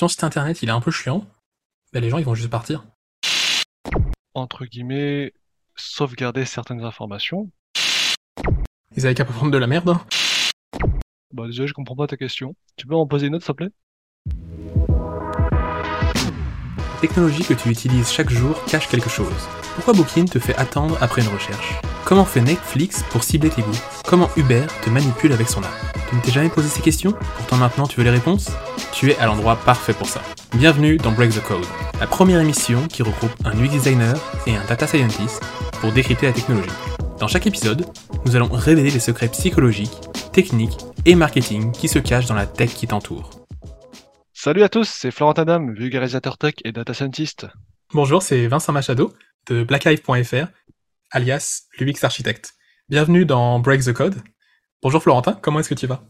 ton site internet il est un peu chiant, bah, les gens ils vont juste partir. Entre guillemets, sauvegarder certaines informations. Ils avaient qu'à prendre de la merde. hein. Bah déjà, je comprends pas ta question. Tu peux en poser une autre, s'il te plaît? La technologie que tu utilises chaque jour cache quelque chose. Pourquoi Booking te fait attendre après une recherche? Comment fait Netflix pour cibler tes goûts? Comment Uber te manipule avec son app Tu ne t'es jamais posé ces questions? Pourtant maintenant tu veux les réponses? Tu es à l'endroit parfait pour ça. Bienvenue dans Break the Code, la première émission qui regroupe un UX designer et un data scientist pour décrypter la technologie. Dans chaque épisode, nous allons révéler les secrets psychologiques, techniques et marketing qui se cachent dans la tech qui t'entoure. Salut à tous, c'est Florentin Dam, vulgarisateur tech et data scientist. Bonjour, c'est Vincent Machado de blackhive.fr, alias l'UX Architect. Bienvenue dans Break the Code. Bonjour Florentin, comment est-ce que tu vas?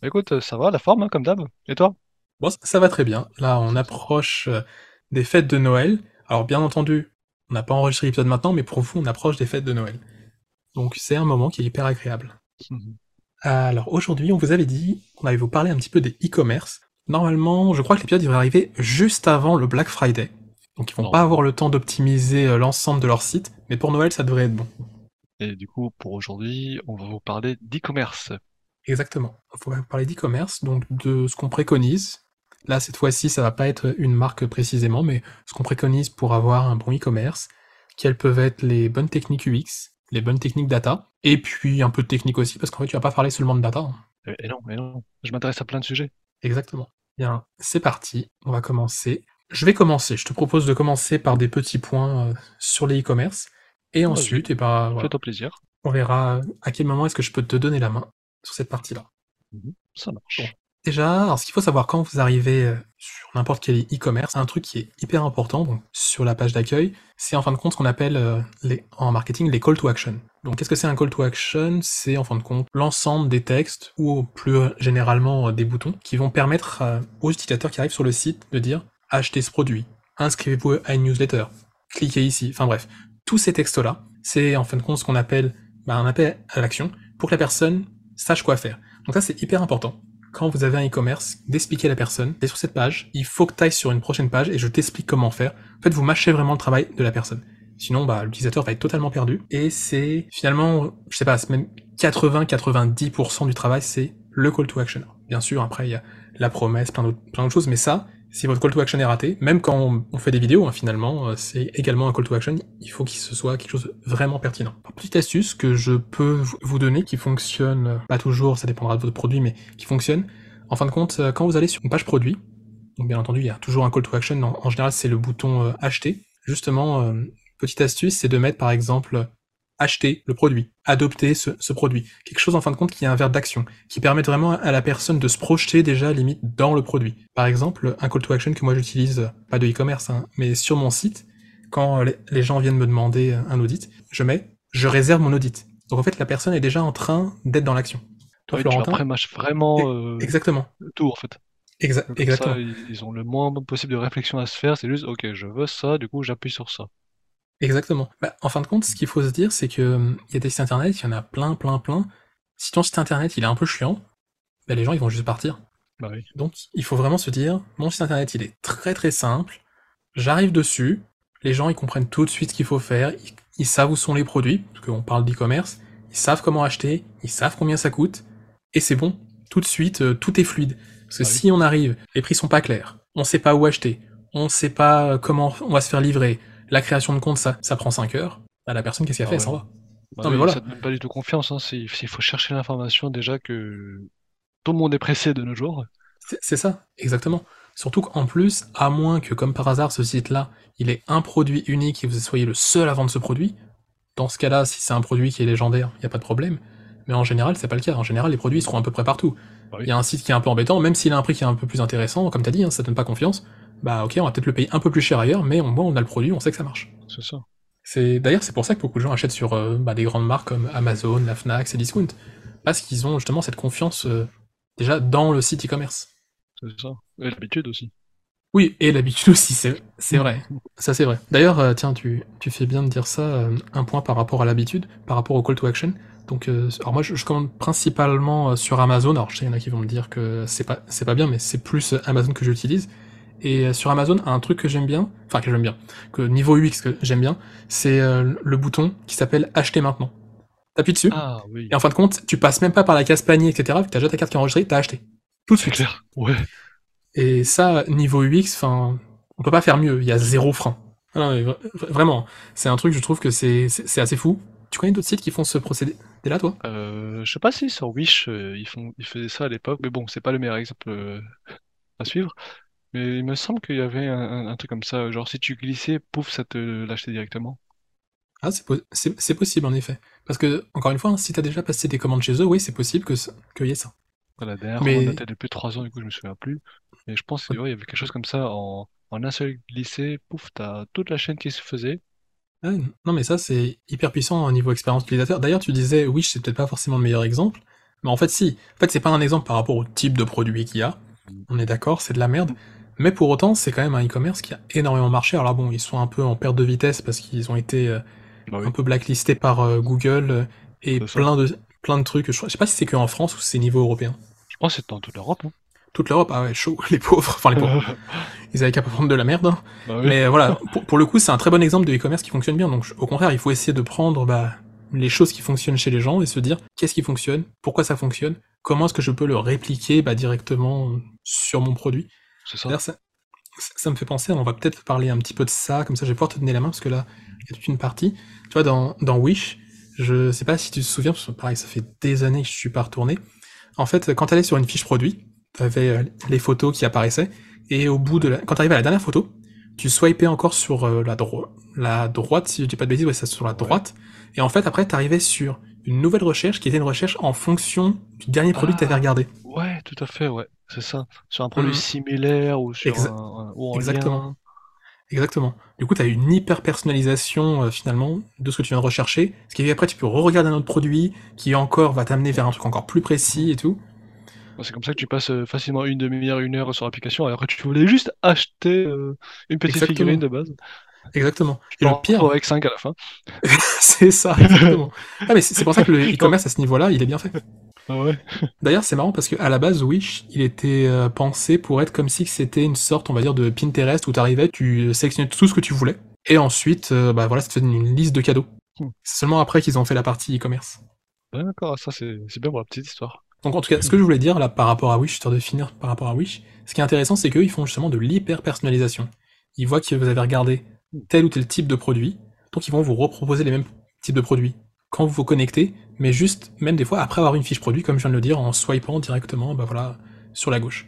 Bah écoute, ça va, la forme, hein, comme d'hab. Et toi? Bon, ça- ça va très bien. Là, on approche euh, des fêtes de Noël. Alors, bien entendu, on n'a pas enregistré l'épisode maintenant, mais pour vous, on approche des fêtes de Noël. Donc, c'est un moment qui est hyper agréable. Mhm. Alors, aujourd'hui, on vous avait dit qu'on allait vous parler un petit peu des e-commerce. Normalement, je crois que l'épisode devrait arriver juste avant le Black Friday. Donc, ils vont Non. pas avoir le temps d'optimiser euh, l'ensemble de leur site, mais pour Noël, ça devrait être bon. Et du coup, pour aujourd'hui, on va vous parler d'e-commerce. Exactement. On va parler d'e-commerce, donc de ce qu'on préconise. Là, cette fois-ci, ça va pas être une marque précisément, mais ce qu'on préconise pour avoir un bon e-commerce, quelles peuvent être les bonnes techniques UX, les bonnes techniques data, et puis un peu de technique aussi, parce qu'en fait, tu vas pas parler seulement de data. hein. Et, et non, et non, je m'intéresse à plein de sujets. Exactement. Bien, c'est parti, on va commencer. Je vais commencer. Je te propose de commencer par des petits points euh, sur les e-commerce, et Vas-y. ensuite, eh ben, voilà, Fais-toi plaisir. on verra à quel moment est-ce que je peux te donner la main sur cette partie-là. Ça marche. Bon. Déjà, alors ce qu'il faut savoir quand vous arrivez euh, sur n'importe quel e-commerce, un truc qui est hyper important donc, sur la page d'accueil, c'est en fin de compte ce qu'on appelle euh, les, en marketing les call to action. Donc qu'est-ce que c'est un call to action? C'est en fin de compte l'ensemble des textes ou plus généralement euh, des boutons qui vont permettre euh, aux utilisateurs qui arrivent sur le site de dire achetez ce produit, inscrivez-vous à une newsletter, cliquez ici, enfin bref, tous ces textes-là, c'est en fin de compte ce qu'on appelle bah, un appel à l'action pour que la personne sache quoi faire. Donc ça c'est hyper important quand vous avez un e-commerce, d'expliquer à la personne, t'es sur cette page, il faut que tu ailles sur une prochaine page et je t'explique comment faire. En fait, vous mâchez vraiment le travail de la personne. Sinon, bah, l'utilisateur va être totalement perdu. Et c'est finalement, je sais pas, même 80-90% du travail, c'est le call to action. Bien sûr, après, il y a la promesse, plein d'autres choses, mais ça, si votre call to action est raté, même quand on, fait des vidéos, hein, finalement, euh, c'est également un call to action, il faut qu'il se soit quelque chose de vraiment pertinent. Petite astuce que je peux vous- donner qui fonctionne, pas toujours, ça dépendra de votre produit, mais qui fonctionne. En fin de compte, euh, quand vous allez sur une page produit, donc bien entendu, il y a toujours un call to action, en, général c'est le bouton euh, acheter. Justement, petite astuce, c'est de mettre par exemple acheter le produit, adopter ce, ce produit. Quelque chose en fin de compte qui est un verbe d'action, qui permet vraiment à la personne de se projeter déjà limite dans le produit. Par exemple, un call to action que moi j'utilise, euh, pas de e-commerce, hein, mais sur mon site, quand euh, les, gens viennent me demander euh, un audit, je mets je réserve mon audit. Donc en fait, la personne est déjà en train d'être dans l'action. Toi, Ouais, tu leur Florentin vraiment euh, Exactement. tout, en fait. Exa- Comme exactement. ça, ils ont le moins possible de réflexion à se faire. C'est juste, ok, je veux ça, du coup, j'appuie sur ça. Exactement. Bah, en fin de compte, ce qu'il faut se dire, c'est que hum, il y a des sites internet, il y en a plein, plein, plein. Si ton site internet il est un peu chiant, bah, les gens ils vont juste partir. Bah oui. Donc il faut vraiment se dire, mon site internet il est très très simple, j'arrive dessus, les gens ils comprennent tout de suite ce qu'il faut faire, ils, ils savent où sont les produits, parce qu'on parle d'e-commerce, ils savent comment acheter, ils savent combien ça coûte, et c'est bon. Tout de suite, euh, tout est fluide. Parce que oui. si on arrive, les prix sont pas clairs, on sait pas où acheter, on sait pas euh, comment on va se faire livrer, la création de compte ça, ça prend 5 heures, bah, la personne qu'est-ce qu'elle Ah fait, elle s'en va. Bah Non, mais oui, voilà. ça te donne pas du tout confiance. Hein. c'est- Il faut chercher l'information déjà que tout le monde est pressé de nos jours. C'est ça, exactement. Surtout qu'en plus, à moins que comme par hasard ce site-là, il ait un produit unique et vous soyez le seul à vendre ce produit, dans ce cas-là, si c'est un produit qui est légendaire, il n'y a pas de problème. Mais en général, c'est pas le cas. En général, les produits ils seront à peu près partout. Bah oui. Il y a un site qui est un peu embêtant, même s'il a un prix qui est un peu plus intéressant, comme t'as dit, hein, ça donne pas confiance. Bah ok, on va peut-être le payer un peu plus cher ailleurs, mais au moins on a le produit, on sait que ça marche. C'est ça. C'est d'ailleurs c'est pour ça que beaucoup de gens achètent sur euh, bah, des grandes marques comme Amazon, la Fnac, Cdiscount, parce qu'ils ont justement cette confiance euh, déjà dans le site e-commerce. C'est ça. Et l'habitude aussi. Oui, et l'habitude aussi, c'est c'est vrai. Ça c'est vrai. D'ailleurs, euh, tiens, tu, tu fais bien de dire ça, euh, un point par rapport à l'habitude, par rapport au call to action. Donc, euh, alors moi je, je commande principalement sur Amazon, alors je sais, il y en a qui vont me dire que c'est pas, c'est pas bien, mais c'est plus Amazon que j'utilise. Et euh, sur Amazon, un truc que j'aime bien, enfin que j'aime bien, que niveau UX que j'aime bien, c'est euh, le bouton qui s'appelle acheter maintenant. T'appuies dessus, Ah oui, et en fin de compte, tu passes même pas par la case panier, etc. Vu que t'as déjà ta carte qui est enregistrée, t'as acheté. Tout de suite. clair. Ouais. Et ça, niveau UX, enfin, on peut pas faire mieux. Il y a zéro frein. Ah non, mais vra- vraiment, c'est un truc, je trouve que c'est assez fou. Tu connais d'autres sites qui font ce procédé-là, toi? Euh, je sais pas si sur Wish ils font ils faisaient ça à l'époque, mais bon, c'est pas le meilleur exemple à suivre. Mais il me semble qu'il y avait un, un- un truc comme ça, genre si tu glissais, pouf, ça te l'achetait directement. Ah, c'est po- c'est c'est possible en effet. Parce que, encore une fois, hein, si t'as déjà passé des commandes chez eux, oui, c'est possible que ça- qu'il y ait ça. Voilà, la dernière Mais- commande datait depuis 3 ans, du coup je me souviens plus. Mais je pense qu'il y avait quelque chose comme ça, en, en un seul glissé, pouf, t'as toute la chaîne qui se faisait. Ah, non, mais ça, c'est hyper puissant au niveau expérience utilisateur. D'ailleurs, tu disais, Wish, c'est peut-être pas forcément le meilleur exemple. Mais en fait, si. En fait, c'est pas un exemple par rapport au type de produit qu'il y a. On est d'accord, c'est de la merde. Mais pour autant, c'est quand même un e-commerce qui a énormément marché. Alors là, bon, ils sont un peu en perte de vitesse parce qu'ils ont été euh, Bah oui. un peu blacklistés par euh, Google euh, et plein de, plein de trucs. Je, je sais pas si c'est que en France ou si c'est niveau européen. Je pense que c'est dans toute l'Europe. Hein. Toute l'Europe, ah ouais, chaud, les pauvres. Enfin, les pauvres. Ils avaient qu'à prendre de la merde. hein. Bah oui. Mais euh, voilà, pour, pour le coup, c'est un très bon exemple de e-commerce qui fonctionne bien. Donc, au contraire, il faut essayer de prendre bah, les choses qui fonctionnent chez les gens et se dire qu'est-ce qui fonctionne, pourquoi ça fonctionne, comment est-ce que je peux le répliquer bah, directement sur mon produit? C'est ça. D'ailleurs, ça, ça me fait penser, on va peut-être parler un petit peu de ça, comme ça je vais pouvoir te donner la main, parce que là, il y a toute une partie. Tu vois, dans, dans Wish, je sais pas si tu te souviens, parce que pareil, ça fait des années que je suis pas retourné. En fait, quand tu allais sur une fiche produit, tu avais les photos qui apparaissaient, et au bout de la... quand tu arrivais à la dernière photo, tu swipais encore sur euh, la, dro- la droite, si je dis pas de bêtises, ouais, c'est sur la droite, et en fait, après, tu arrivais sur une nouvelle recherche qui était une recherche en fonction du dernier produit que tu avais Ah. regardé. Ouais, tout à fait, ouais. C'est ça. Sur un produit Mhm. similaire ou sur Exa- un, ou en Exactement. lien. Exactement. Du coup, tu as une hyper personnalisation euh, finalement de ce que tu viens de rechercher. Ce qui fait qu'après, tu peux re-regarder un autre produit qui encore va t'amener vers un truc encore plus précis et tout. C'est comme ça que tu passes euh, facilement une demi-heure, une heure sur l'application, alors que tu voulais juste acheter euh, une petite Exactement. figurine de base. Exactement. Et le pire, avec 5 à la fin. c'est ça, exactement. Ah, mais c'est pour ça que le e-commerce à ce niveau-là, il est bien fait. Ah ouais. D'ailleurs, c'est marrant parce que à la base, Wish, il était euh, pensé pour être comme si c'était une sorte, on va dire, de Pinterest où tu arrivais, tu sélectionnais tout ce que tu voulais, et ensuite, euh, bah voilà, ça te faisait une liste de cadeaux. Hmm. C'est seulement après qu'ils ont fait la partie e-commerce. D'accord, ça c'est c'est bien pour la petite histoire. Donc en tout cas, ce que je voulais dire là par rapport à Wish, histoire de finir par rapport à Wish, ce qui est intéressant, c'est qu'eux, ils font justement de l'hyper-personnalisation. Ils voient que vous avez regardé tel ou tel type de produit, donc ils vont vous reproposer les mêmes types de produits quand vous vous connectez, mais juste, même des fois, après avoir une fiche produit, comme je viens de le dire, en swipant directement, bah sur la gauche.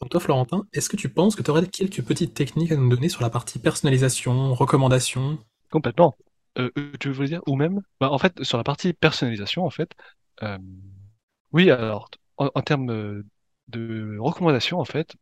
Donc toi, Florentin, est-ce que tu penses que tu aurais quelques petites techniques à nous donner sur la partie personnalisation, recommandation? Complètement. Euh, euh, tu veux dire, ou même, bah, en fait, sur la partie personnalisation, en fait, euh, oui, alors, en, termes de recommandations, en fait,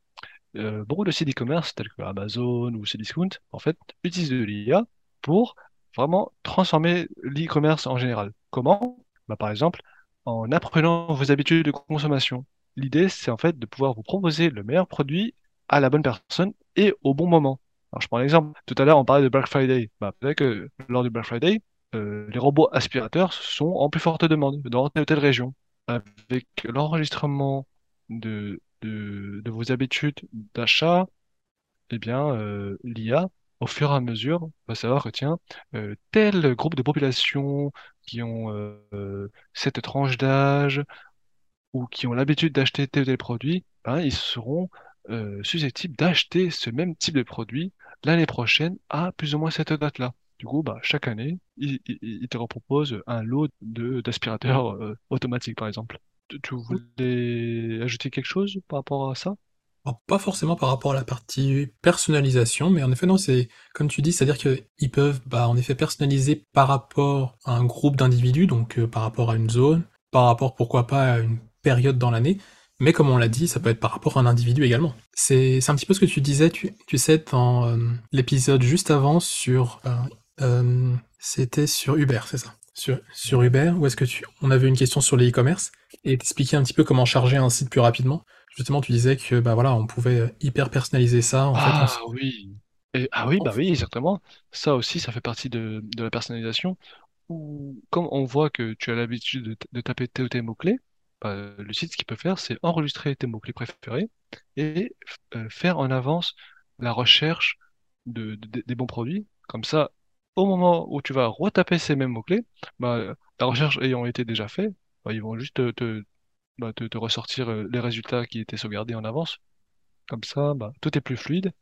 euh, beaucoup de sites e-commerce tels que Amazon ou Cdiscount, en fait, utilisent de l'IA pour vraiment transformer l'e-commerce en général. Comment? Bah, par exemple, en apprenant vos habitudes de consommation. L'idée, c'est en fait de pouvoir vous proposer le meilleur produit à la bonne personne et au bon moment. Alors, je prends l'exemple. Tout à l'heure, on parlait de Black Friday. Bah, peut-être que lors du Black Friday, euh, les robots aspirateurs sont en plus forte demande dans telle ou telle région. Avec l'enregistrement de, de, vos habitudes d'achat, eh bien, euh, l'IA, au fur et à mesure, va savoir que, tiens, euh, tel groupe de population qui ont euh, cette tranche d'âge ou qui ont l'habitude d'acheter tel ou tel produit, ben, ils seront susceptibles d'acheter ce même type de produit l'année prochaine à plus ou moins cette date-là. Du coup, bah, chaque année, il, te repropose un lot d'aspirateurs automatiques, par exemple. Tu, tu voulais ajouter quelque chose par rapport à ça? Alors, pas forcément par rapport à la partie personnalisation, mais en effet, non, c'est comme tu dis, c'est-à-dire qu'ils peuvent, bah, en effet, personnaliser par rapport à un groupe d'individus, donc euh, par rapport à une zone, par rapport, pourquoi pas, à une période dans l'année, mais comme on l'a dit, ça peut être par rapport à un individu également. C'est un petit peu ce que tu disais, tu, tu sais, dans euh, l'épisode juste avant sur... euh, c'était sur Uber, c'est ça? Sur, sur Uber, où est-ce que tu... On avait une question sur les e-commerce, et t'expliquer un petit peu comment charger un site plus rapidement. Justement, tu disais que bah voilà, on pouvait hyper personnaliser ça. En fait, on Ah oui. Et, ah oui, bah oui, exactement. Ça aussi, ça fait partie de, de la personnalisation. Où, comme on voit que tu as l'habitude de, taper tel mot-clé, bah, le site, ce qu'il peut faire, c'est enregistrer tes mots-clés préférés et euh, faire en avance la recherche de, de- des bons produits. Comme ça, au moment où tu vas retaper ces mêmes mots-clés, bah, la recherche ayant été déjà faite, bah, ils vont juste te, te, bah, te- te ressortir euh, les résultats qui étaient sauvegardés en avance. Comme ça, bah, tout est plus fluide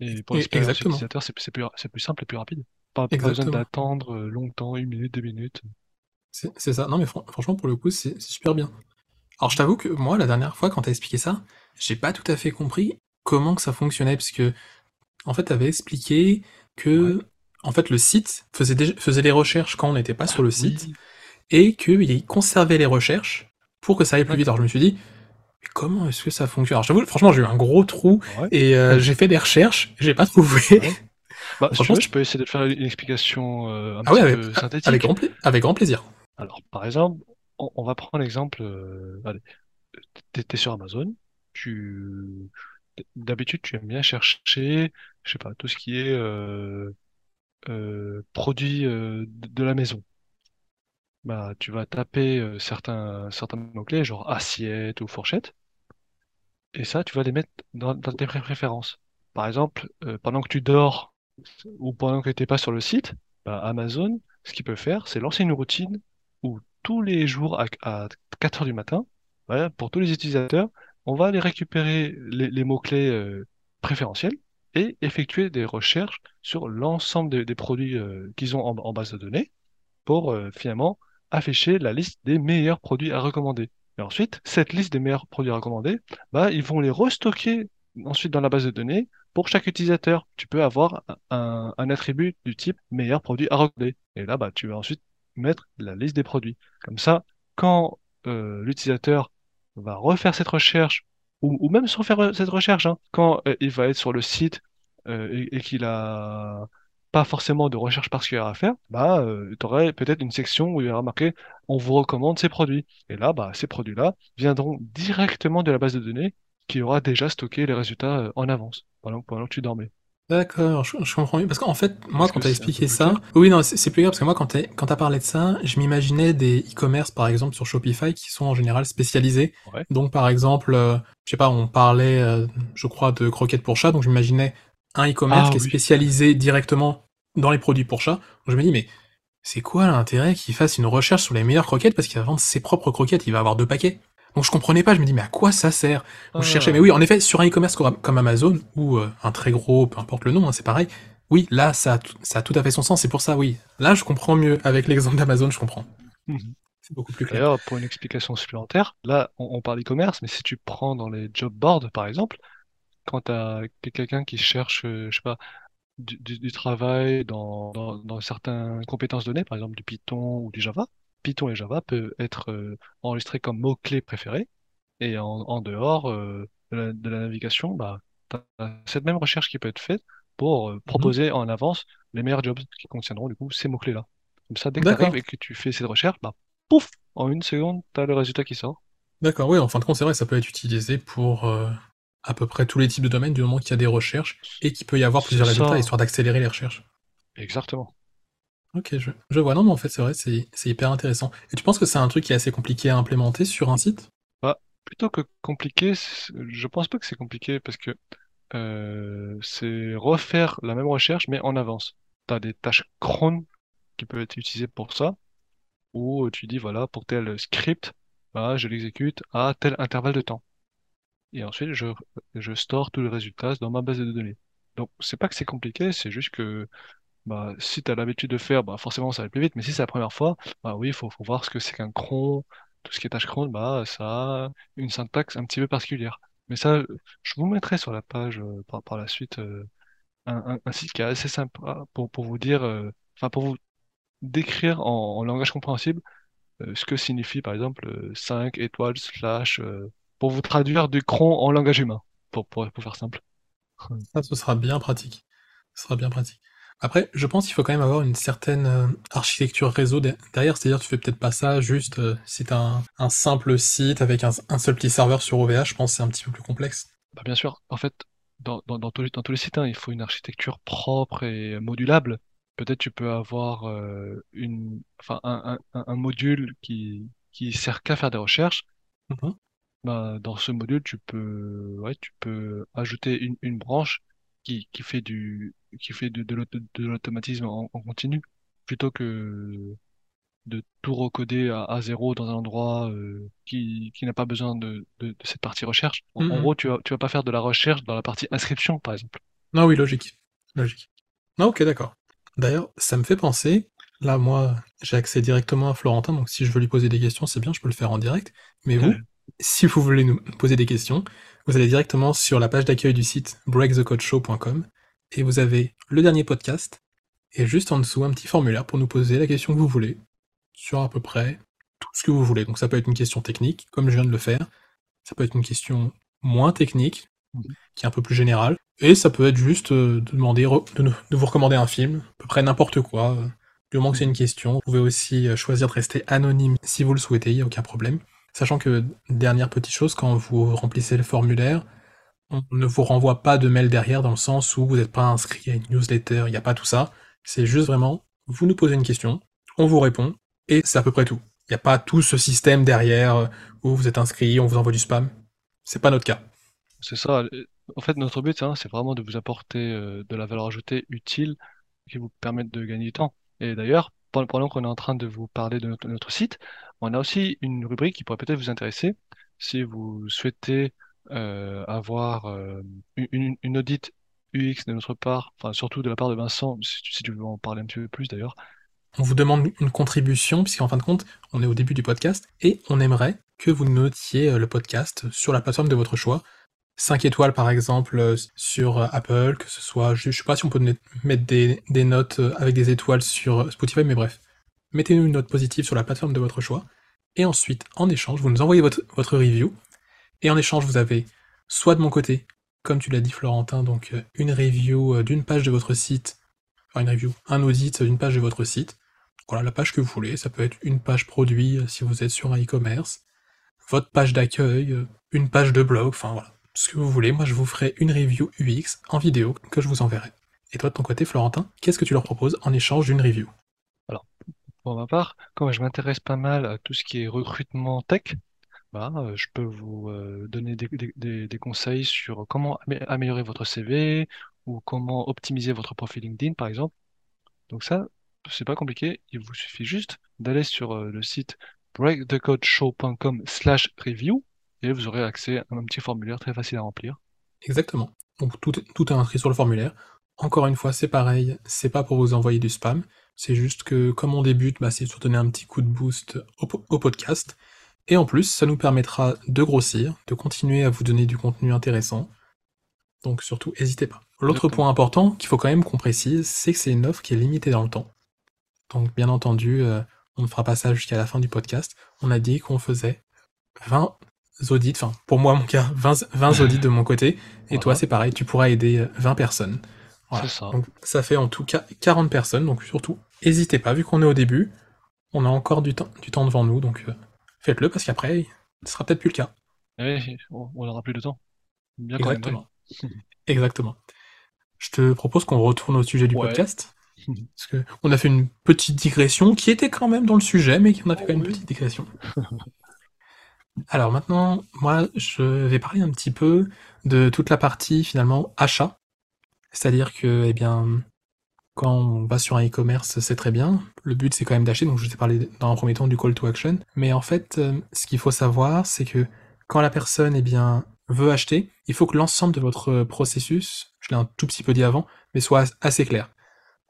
et pour l'expérience exactement, utilisateur, c'est plus, plus simple et plus rapide. Pas, pas besoin d'attendre euh, longtemps, une minute, deux minutes. C'est ça. Non mais fran- franchement pour le coup c'est super bien. Alors je t'avoue que moi la dernière fois quand t'as expliqué ça, j'ai pas tout à fait compris comment que ça fonctionnait parce que en fait t'avais expliqué Ouais. En fait le site faisait déjà- faisait les recherches quand on n'était pas sur le site Oui, et qu'il conservait les recherches pour que ça aille plus vite. Alors je me suis dit mais comment est-ce que ça fonctionne? Alors j'avoue franchement j'ai eu un gros trou Ouais. et euh, j'ai fait des recherches, j'ai pas trouvé. Ouais. Bah, si tu franchement veux, c'est- je peux essayer de faire une explication euh, un ah ouais petit avec, peu avec synthétique. grand avec grand plaisir. Alors, par exemple, on, on va prendre l'exemple, euh, sur Amazon, tu, d'habitude, tu aimes bien chercher, je sais pas, tout ce qui est euh, produits euh, de la maison. Bah, tu vas taper euh, certains, certains mots-clés, genre assiette ou fourchette, et ça, tu vas les mettre dans, tes pré- préférences. Par exemple, euh, pendant que tu dors ou pendant que tu n'es pas sur le site, bah, Amazon, ce qu'il peut faire, c'est lancer une routine où tous les jours à, à 4 heures du matin, pour tous les utilisateurs, on va aller récupérer les, mots-clés euh, préférentiels effectuer des recherches sur l'ensemble des, produits euh, qu'ils ont en, base de données pour euh, finalement afficher la liste des meilleurs produits à recommander. Et ensuite, cette liste des meilleurs produits à recommander, bah, ils vont les restocker ensuite dans la base de données pour chaque utilisateur. Tu peux avoir un, attribut du type meilleur produit à recommander. Et là, bah, tu vas ensuite mettre la liste des produits. Comme ça, quand euh, l'utilisateur va refaire cette recherche, ou, même sans faire cette recherche, hein, quand il va être sur le site et, et qu'il a pas forcément de recherche particulière à faire, bah, euh, tu aurais peut-être une section où il y aura marqué on vous recommande ces produits. Et là, bah, ces produits-là viendront directement de la base de données qui aura déjà stocké les résultats euh, en avance pendant, pendant que tu dormais. D'accord, je, je comprends mieux. Parce qu'en fait, moi, Est-ce quand t'as expliqué ça, oui, non, c'est plus clair parce que moi, quand t'as quand t'as parlé de ça, je m'imaginais des e-commerce, par exemple, sur Shopify, qui sont en général spécialisés. Ouais. Donc, par exemple, euh, je sais pas, on parlait, euh, je crois, de croquettes pour chat, donc j'imaginais un e-commerce Ah qui est spécialisé directement dans les produits pour chat. Donc, je me dis, mais c'est quoi l'intérêt qu'il fasse une recherche sur les meilleures croquettes parce qu'il va vendre ses propres croquettes, il va avoir deux paquets. Donc je comprenais pas, je me dis mais à quoi ça sert? Donc je cherchais, mais Ah, oui, en effet, sur un e-commerce comme Amazon ou euh, un très gros, peu importe le nom, hein, c'est pareil. Oui, là ça a, tout- ça a tout à fait son sens, c'est pour ça, oui. Là je comprends mieux, avec l'exemple d'Amazon, je comprends. mhm. C'est beaucoup plus clair. D'ailleurs, pour une explication supplémentaire, là, on, on parle e-commerce, mais si tu prends dans les job boards, par exemple, quand tu as quelqu'un qui cherche, euh, je sais pas, du, du- du travail dans, dans, dans certaines compétences données, par exemple du Python ou du Java, Python et Java peuvent être euh, enregistrés comme mots-clés préférés. Et en, en dehors euh, de la, de la navigation, bah, tu as cette même recherche qui peut être faite pour euh, Mhm. proposer en avance les meilleurs jobs qui contiendront du coup ces mots-clés-là. Comme ça, dès que tu arrives et que tu fais cette recherche, bah, pouf, en une seconde, tu as le résultat qui sort. d'accord, oui, en fin de compte, c'est vrai, ça peut être utilisé pour à peu près tous les types de domaines du moment qu'il y a des recherches et qu'il peut y avoir plusieurs résultats, ça, histoire d'accélérer les recherches. exactement. Ok, je, je vois, non, mais en fait, c'est vrai, c'est hyper intéressant. Et tu penses que c'est un truc qui est assez compliqué à implémenter sur un site? Bah, plutôt que compliqué, je pense pas que c'est compliqué parce que euh, c'est refaire la même recherche mais en avance. Tu as des tâches cron qui peuvent être utilisées pour ça, où tu dis voilà, pour tel script, bah, je l'exécute à tel intervalle de temps. Et ensuite, je, je store tous les résultats dans ma base de données. Donc, c'est pas que c'est compliqué, c'est juste que bah, si tu as l'habitude de faire, bah, forcément ça va plus vite, mais si c'est la première fois, bah oui, il faut, faut voir ce que c'est qu'un cron. Tout ce qui est tâche cron, bah, ça a une syntaxe un petit peu particulière. Mais ça, je vous mettrai sur la page euh, par, par la suite euh, un, un- site qui est assez sympa pour, pour vous dire, euh, enfin pour vous décrire en, en langage compréhensible ce que signifie par exemple euh, 5 étoiles slash pour vous traduire du cron en langage humain, pour, pour, pour faire simple. Ça, ce sera bien pratique. Ce sera bien pratique. Après, je pense qu'il faut quand même avoir une certaine euh, architecture réseau de- derrière, c'est-à-dire tu fais peut-être pas ça juste euh, si t'as un, un simple site avec un, un seul petit serveur sur OVH, je pense que c'est un petit peu plus complexe. Bah, bien sûr, en fait, dans, dans, dans tous les, dans tous les sites, hein, il faut une architecture propre et modulable. Peut-être tu peux avoir euh, une, enfin, un, un, un un module qui, qui sert qu'à faire des recherches Mhm. Bah, dans ce module, tu peux, ouais, tu peux ajouter une, une branche qui, qui fait du, qui fait de, de l'auto- de l'automatisme en, en continu, plutôt que de tout recoder à, à zéro dans un endroit euh, qui, qui n'a pas besoin de, de, de cette partie recherche. En, en Mhm. gros, tu vas, tu vas pas faire de la recherche dans la partie inscription, par exemple. Ah oui, logique. Logique. Ah, ok, d'accord. D'ailleurs, ça me fait penser, là, moi, j'ai accès directement à Florentin, donc si je veux lui poser des questions, c'est bien, je peux le faire en direct. Mais vous, si vous voulez nous poser des questions, vous allez directement sur la page d'accueil du site breakthecodeshow.com et vous avez le dernier podcast et juste en dessous un petit formulaire pour nous poser la question que vous voulez sur à peu près tout ce que vous voulez. Donc ça peut être une question technique, comme je viens de le faire. Ça peut être une question moins technique, qui est un peu plus générale. Et ça peut être juste euh, de demander de vous recommander un film, à peu près n'importe quoi. euh, Du moment que c'est une question, vous pouvez aussi euh, choisir de rester anonyme si vous le souhaitez, il n'y a aucun problème. Sachant que, dernière petite chose, quand vous remplissez le formulaire, on ne vous renvoie pas de mail derrière dans le sens où vous n'êtes pas inscrit à une newsletter, il n'y a pas tout ça. C'est juste vraiment, vous nous posez une question, on vous répond, et c'est à peu près tout. Il n'y a pas tout ce système derrière euh, où vous êtes inscrit, on vous envoie du spam. C'est pas notre cas. C'est ça. En fait, notre but, hein, c'est vraiment de vous apporter euh, de la valeur ajoutée utile qui vous permette de gagner du temps. Et d'ailleurs, pendant qu'on est en train de vous parler de notre, site, on a aussi une rubrique qui pourrait peut-être vous intéresser si vous souhaitez euh, avoir euh, une, une une audit UX de notre part, enfin surtout de la part de Vincent, si tu, si tu veux en parler un petit peu plus d'ailleurs. On vous demande une contribution, puisqu'en fin de compte, on est au début du podcast, et on aimerait que vous notiez euh, le podcast sur la plateforme de votre choix. 5 étoiles par exemple euh, sur euh, Apple, que ce soit, je, je sais pas si on peut mettre des, notes euh, avec des étoiles sur Spotify, mais bref. Mettez-nous une note positive sur la plateforme de votre choix, et ensuite, en échange, vous nous envoyez votre, votre review, et en échange, vous avez soit de mon côté, comme tu l'as dit Florentin, donc une review d'une page de votre site, enfin une review, un audit d'une page de votre site, voilà, la page que vous voulez, ça peut être une page produit si vous êtes sur un e-commerce, votre page d'accueil, une page de blog, enfin voilà, ce que vous voulez. Moi, je vous ferai une review UX en vidéo que je vous enverrai. Et toi, de ton côté, Florentin, qu'est-ce que tu leur proposes en échange d'une review? Alors, pour ma part, comme je m'intéresse pas mal à tout ce qui est recrutement tech, Bah, euh, je peux vous euh, donner des, conseils sur comment amé- améliorer votre CV ou comment optimiser votre profil LinkedIn, par exemple. Donc ça, c'est pas compliqué. Il vous suffit juste d'aller sur euh, le site breakthecodeshow.com slash review et vous aurez accès à un petit formulaire très facile à remplir. Exactement. Donc tout, est- tout est inscrit sur le formulaire. Encore une fois, c'est pareil, c'est pas pour vous envoyer du spam, c'est juste que comme on débute, bah, c'est pour donner un petit coup de boost au, po- au podcast. Et en plus, ça nous permettra de grossir, de continuer à vous donner du contenu intéressant. Donc surtout, n'hésitez pas. L'autre point important qu'il faut quand même qu'on précise, c'est que c'est une offre qui est limitée dans le temps. Donc bien entendu, euh, on ne fera pas ça jusqu'à la fin du podcast. On a dit qu'on faisait 20 audits, enfin pour moi mon cas, 20, 20 audits de mon côté, et toi c'est pareil, tu pourras aider euh, 20 personnes. c'est Voilà. ça. Donc ça fait en tout cas 40 personnes, donc surtout, n'hésitez pas, vu qu'on est au début, on a encore du temps, du temps devant nous, donc euh, faites-le parce qu'après, ce sera peut-être plus le cas. Et on on aura plus de temps. Bien quand même, ouais. Exactement. Exactement. Je te propose qu'on retourne au sujet du Ouais. podcast. Parce que on a fait une petite digression qui était quand même dans le sujet, mais qu'on a fait quand même une Oui. petite digression. Alors maintenant, moi, je vais parler un petit peu de toute la partie finalement achat. C'est-à-dire que, eh bien, quand on va sur un e-commerce, c'est très bien. Le but, c'est quand même d'acheter. Donc, je t'ai parlé dans un premier temps du call to action. Mais en fait, euh, ce qu'il faut savoir, c'est que quand la personne, eh bien, veut acheter, il faut que l'ensemble de votre processus, je l'ai un tout petit peu dit avant, mais soit as- assez clair.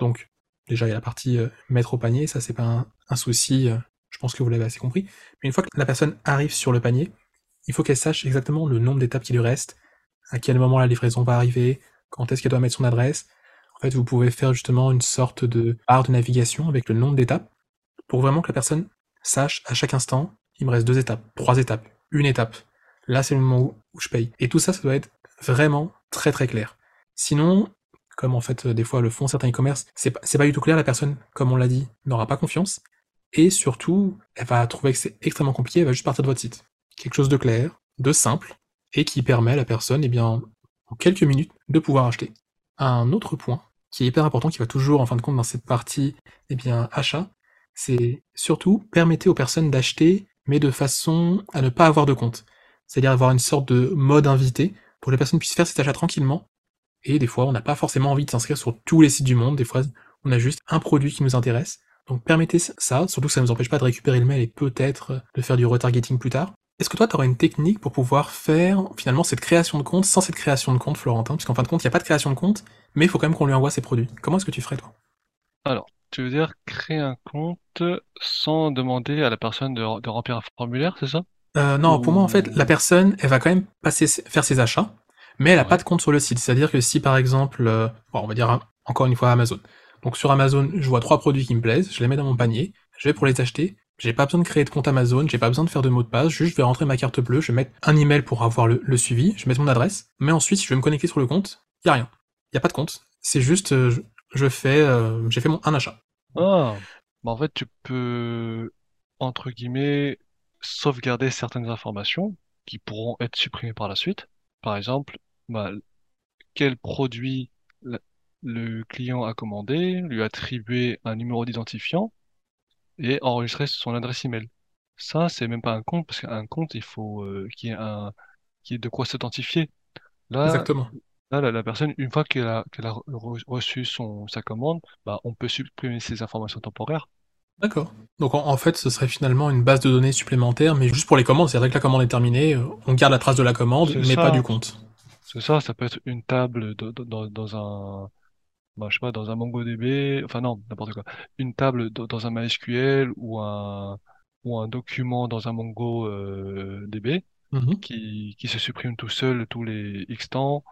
Donc, déjà, il y a la partie euh, mettre au panier. Ça, c'est pas un, un souci. Je pense que vous l'avez assez compris. Mais une fois que la personne arrive sur le panier, il faut qu'elle sache exactement le nombre d'étapes qui lui reste, à quel moment la livraison va arriver, quand est-ce qu'elle doit mettre son adresse. En fait, vous pouvez faire justement une sorte de barre de navigation avec le nombre d'étapes pour vraiment que la personne sache à chaque instant, il me reste deux étapes, trois étapes, une étape. Là, c'est le moment où, je paye. Et tout ça, ça doit être vraiment très très clair. Sinon, comme en fait, euh, des fois le font certains e-commerce, c'est pas du tout clair, la personne, comme on l'a dit, n'aura pas confiance. Et surtout, elle va trouver que c'est extrêmement compliqué, elle va juste partir de votre site. Quelque chose de clair, de simple, et qui permet à la personne, eh bien, en quelques minutes, de pouvoir acheter. Un autre point qui est hyper important, qui va toujours, en fin de compte, dans cette partie, eh bien, achat, c'est surtout permettez aux personnes d'acheter, mais de façon à ne pas avoir de compte. C'est-à-dire avoir une sorte de mode invité pour que les personnes puissent faire cet achat tranquillement. Et des fois, on n'a pas forcément envie de s'inscrire sur tous les sites du monde. Des fois, on a juste un produit qui nous intéresse. Donc permettez ça, surtout que ça ne nous empêche pas de récupérer le mail et peut-être de faire du retargeting plus tard. Est-ce que toi, tu aurais une technique pour pouvoir faire finalement cette création de compte sans cette création de compte, Florentin? Puisqu'en fin de compte, il n'y a pas de création de compte, mais il faut quand même qu'on lui envoie ses produits. Comment est-ce que tu ferais, toi? Alors, tu veux dire créer un compte sans demander à la personne de, de remplir un formulaire, c'est ça? Euh, Non, pour moi, en fait, la personne, elle va quand même passer, faire ses achats, mais elle n'a pas de compte sur le site. C'est-à-dire que si, par exemple, euh, bon, on va dire encore une fois Amazon. Donc sur Amazon, je vois trois produits qui me plaisent, je les mets dans mon panier, je vais pour les acheter, j'ai pas besoin de créer de compte Amazon, j'ai pas besoin de faire de mot de passe, juste je vais rentrer ma carte bleue, je vais mettre un email pour avoir le, suivi, je vais mettre mon adresse, mais ensuite si je vais me connecter sur le compte, y a rien. Y a pas de compte. C'est juste euh, je, fais euh, j'ai fait mon un achat. Ah, bah en fait tu peux entre guillemets sauvegarder certaines informations qui pourront être supprimées par la suite. Par exemple, bah, quel produit le client a commandé, lui attribuer un numéro d'identifiant et enregistrer son adresse email. Ça, c'est même pas un compte, parce qu'un compte, il faut euh, qu'il y ait un, qu'il y ait de quoi s'authentifier. Là, Exactement. là, la, personne, une fois qu'elle a, qu'elle a reçu son, sa commande, bah, on peut supprimer ces informations temporaires. D'accord. Donc en, fait, ce serait finalement une base de données supplémentaire, mais juste pour les commandes. C'est-à-dire que la commande est terminée, on garde la trace de la commande, mais pas du compte. C'est ça, ça peut être une table dans un, bah, je sais pas, dans un MongoDB, enfin non, n'importe quoi, une table dans un MySQL ou un, ou un document dans un MongoDB euh, mhm. qui, qui se supprime tout seul tous les X temps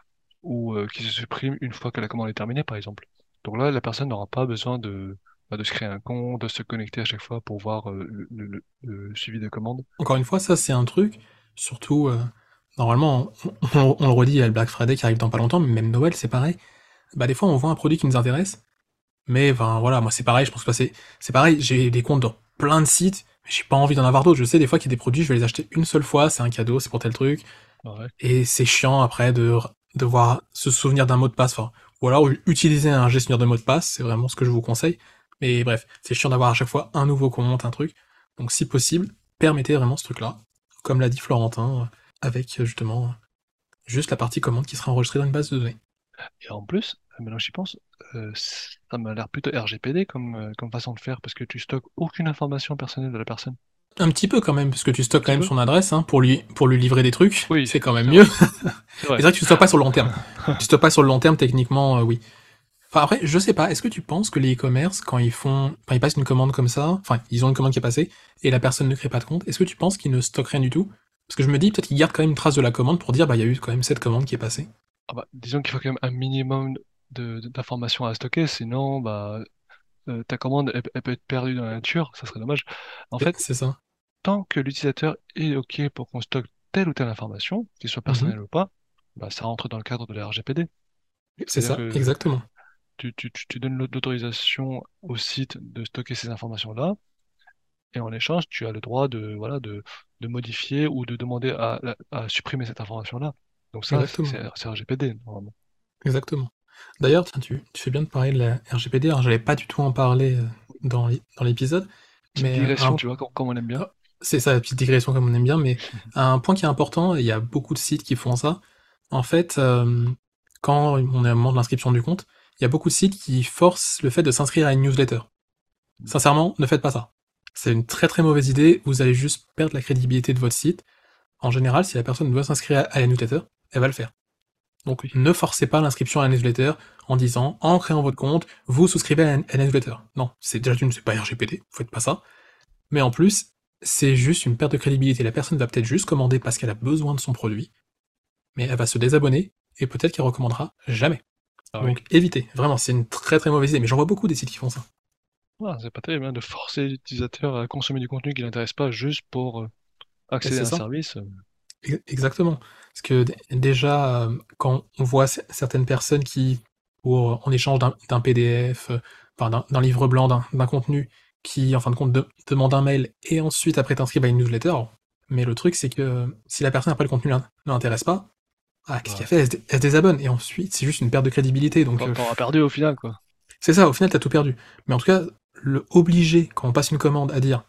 ou euh, qui se supprime une fois que la commande est terminée, par exemple. Donc là, la personne n'aura pas besoin de, bah, de se créer un compte, de se connecter à chaque fois pour voir euh, le, le, suivi de commande. Encore une fois, ça c'est un truc, surtout, normalement, on, on, le redit, il y a le Black Friday qui arrive dans pas longtemps, mais même Noël, c'est pareil bah des fois on voit un produit qui nous intéresse, mais ben voilà, moi c'est pareil, je pense que c'est c'est pareil, j'ai des comptes dans plein de sites, mais j'ai pas envie d'en avoir d'autres. Je sais des fois qu'il y a des produits, je vais les acheter une seule fois, c'est un cadeau, c'est pour tel truc, et c'est chiant après de devoir se souvenir d'un mot de passe, ou alors utiliser un gestionnaire de mot de passe, c'est vraiment ce que je vous conseille. Mais bref, c'est chiant d'avoir à chaque fois un nouveau compte, un truc. Donc si possible, permettez vraiment ce truc-là, comme l'a dit Florentin, avec justement juste la partie commande qui sera enregistrée dans une base de données. Et en plus, euh, maintenant j'y pense, euh, ça m'a l'air plutôt RGPD comme, euh, comme façon de faire, parce que tu stockes aucune information personnelle de la personne. Un petit peu quand même, parce que tu stockes quand même son adresse hein, pour lui pour lui livrer des trucs. Oui, c'est quand même mieux. C'est vrai. que tu stockes pas sur le long terme. tu stockes pas sur le long terme, techniquement, oui. Enfin après, je sais pas. Est-ce que tu penses que les e-commerce, quand ils font, quand ils passent une commande comme ça, enfin ils ont une commande qui est passée et la personne ne crée pas de compte, est-ce que tu penses qu'ils ne stockent rien du tout? Parce que je me dis peut-être qu'ils gardent quand même une trace de la commande pour dire bah il y a eu quand même cette commande qui est passée. Ah bah, disons qu'il faut quand même un minimum d'informations à stocker, sinon bah, euh, ta commande elle, peut être perdue dans la nature, ça serait dommage. En fait, c'est ça. tant que l'utilisateur est OK pour qu'on stocke telle ou telle information, qu'il soit mhm. personnelle ou pas, bah, ça rentre dans le cadre de la RGPD. C'est ça, exactement. Tu, tu, tu donnes l'autorisation au site de stocker ces informations-là, et en échange, tu as le droit de, voilà, de, de modifier ou de demander à, à supprimer cette information-là. Donc ça, c'est RGPD, normalement. Exactement. D'ailleurs, tu, tu fais bien de parler de la RGPD. Alors, j'allais pas du tout en parler euh, dans l'épisode. Mais digression, tu vois, comme, on aime bien. C'est ça, petite digression comme on aime bien. Mais un point qui est important, il y a beaucoup de sites qui font ça. En fait, euh, quand on est au moment de l'inscription du compte, il y a beaucoup de sites qui forcent le fait de s'inscrire à une newsletter. Sincèrement, ne faites pas ça. C'est une très très mauvaise idée. Vous allez juste perdre la crédibilité de votre site. En général, si la personne veut s'inscrire à la newsletter, elle va le faire. Donc ne forcez pas l'inscription à la newsletter en disant en créant votre compte, vous souscrivez à la newsletter. Non, c'est déjà une, c'est pas RGPD, vous faites pas ça. Mais en plus, c'est juste une perte de crédibilité. La personne va peut-être juste commander parce qu'elle a besoin de son produit, mais elle va se désabonner et peut-être qu'elle recommandera jamais. Ah Donc évitez, vraiment, c'est une très très mauvaise idée, mais j'en vois beaucoup des sites qui font ça. c'est pas terrible hein, de forcer l'utilisateur à consommer du contenu qui l'intéresse pas juste pour euh, accéder à un service. Exactement. Parce que déjà, euh, quand on voit certaines personnes qui, en échange d'un PDF, euh, enfin d'un livre blanc, d'un contenu, qui en fin de compte demande un mail et ensuite après t'inscris à une newsletter, mais le truc c'est que si la personne après le contenu ne l'intéresse pas, ah, qu'est-ce qu'elle fait? Elle se, désabonne et ensuite c'est juste une perte de crédibilité. Donc euh, t'auras perdu au final quoi. C'est ça, au final t'as tout perdu. Mais en tout cas, le obligé quand on passe une commande à dire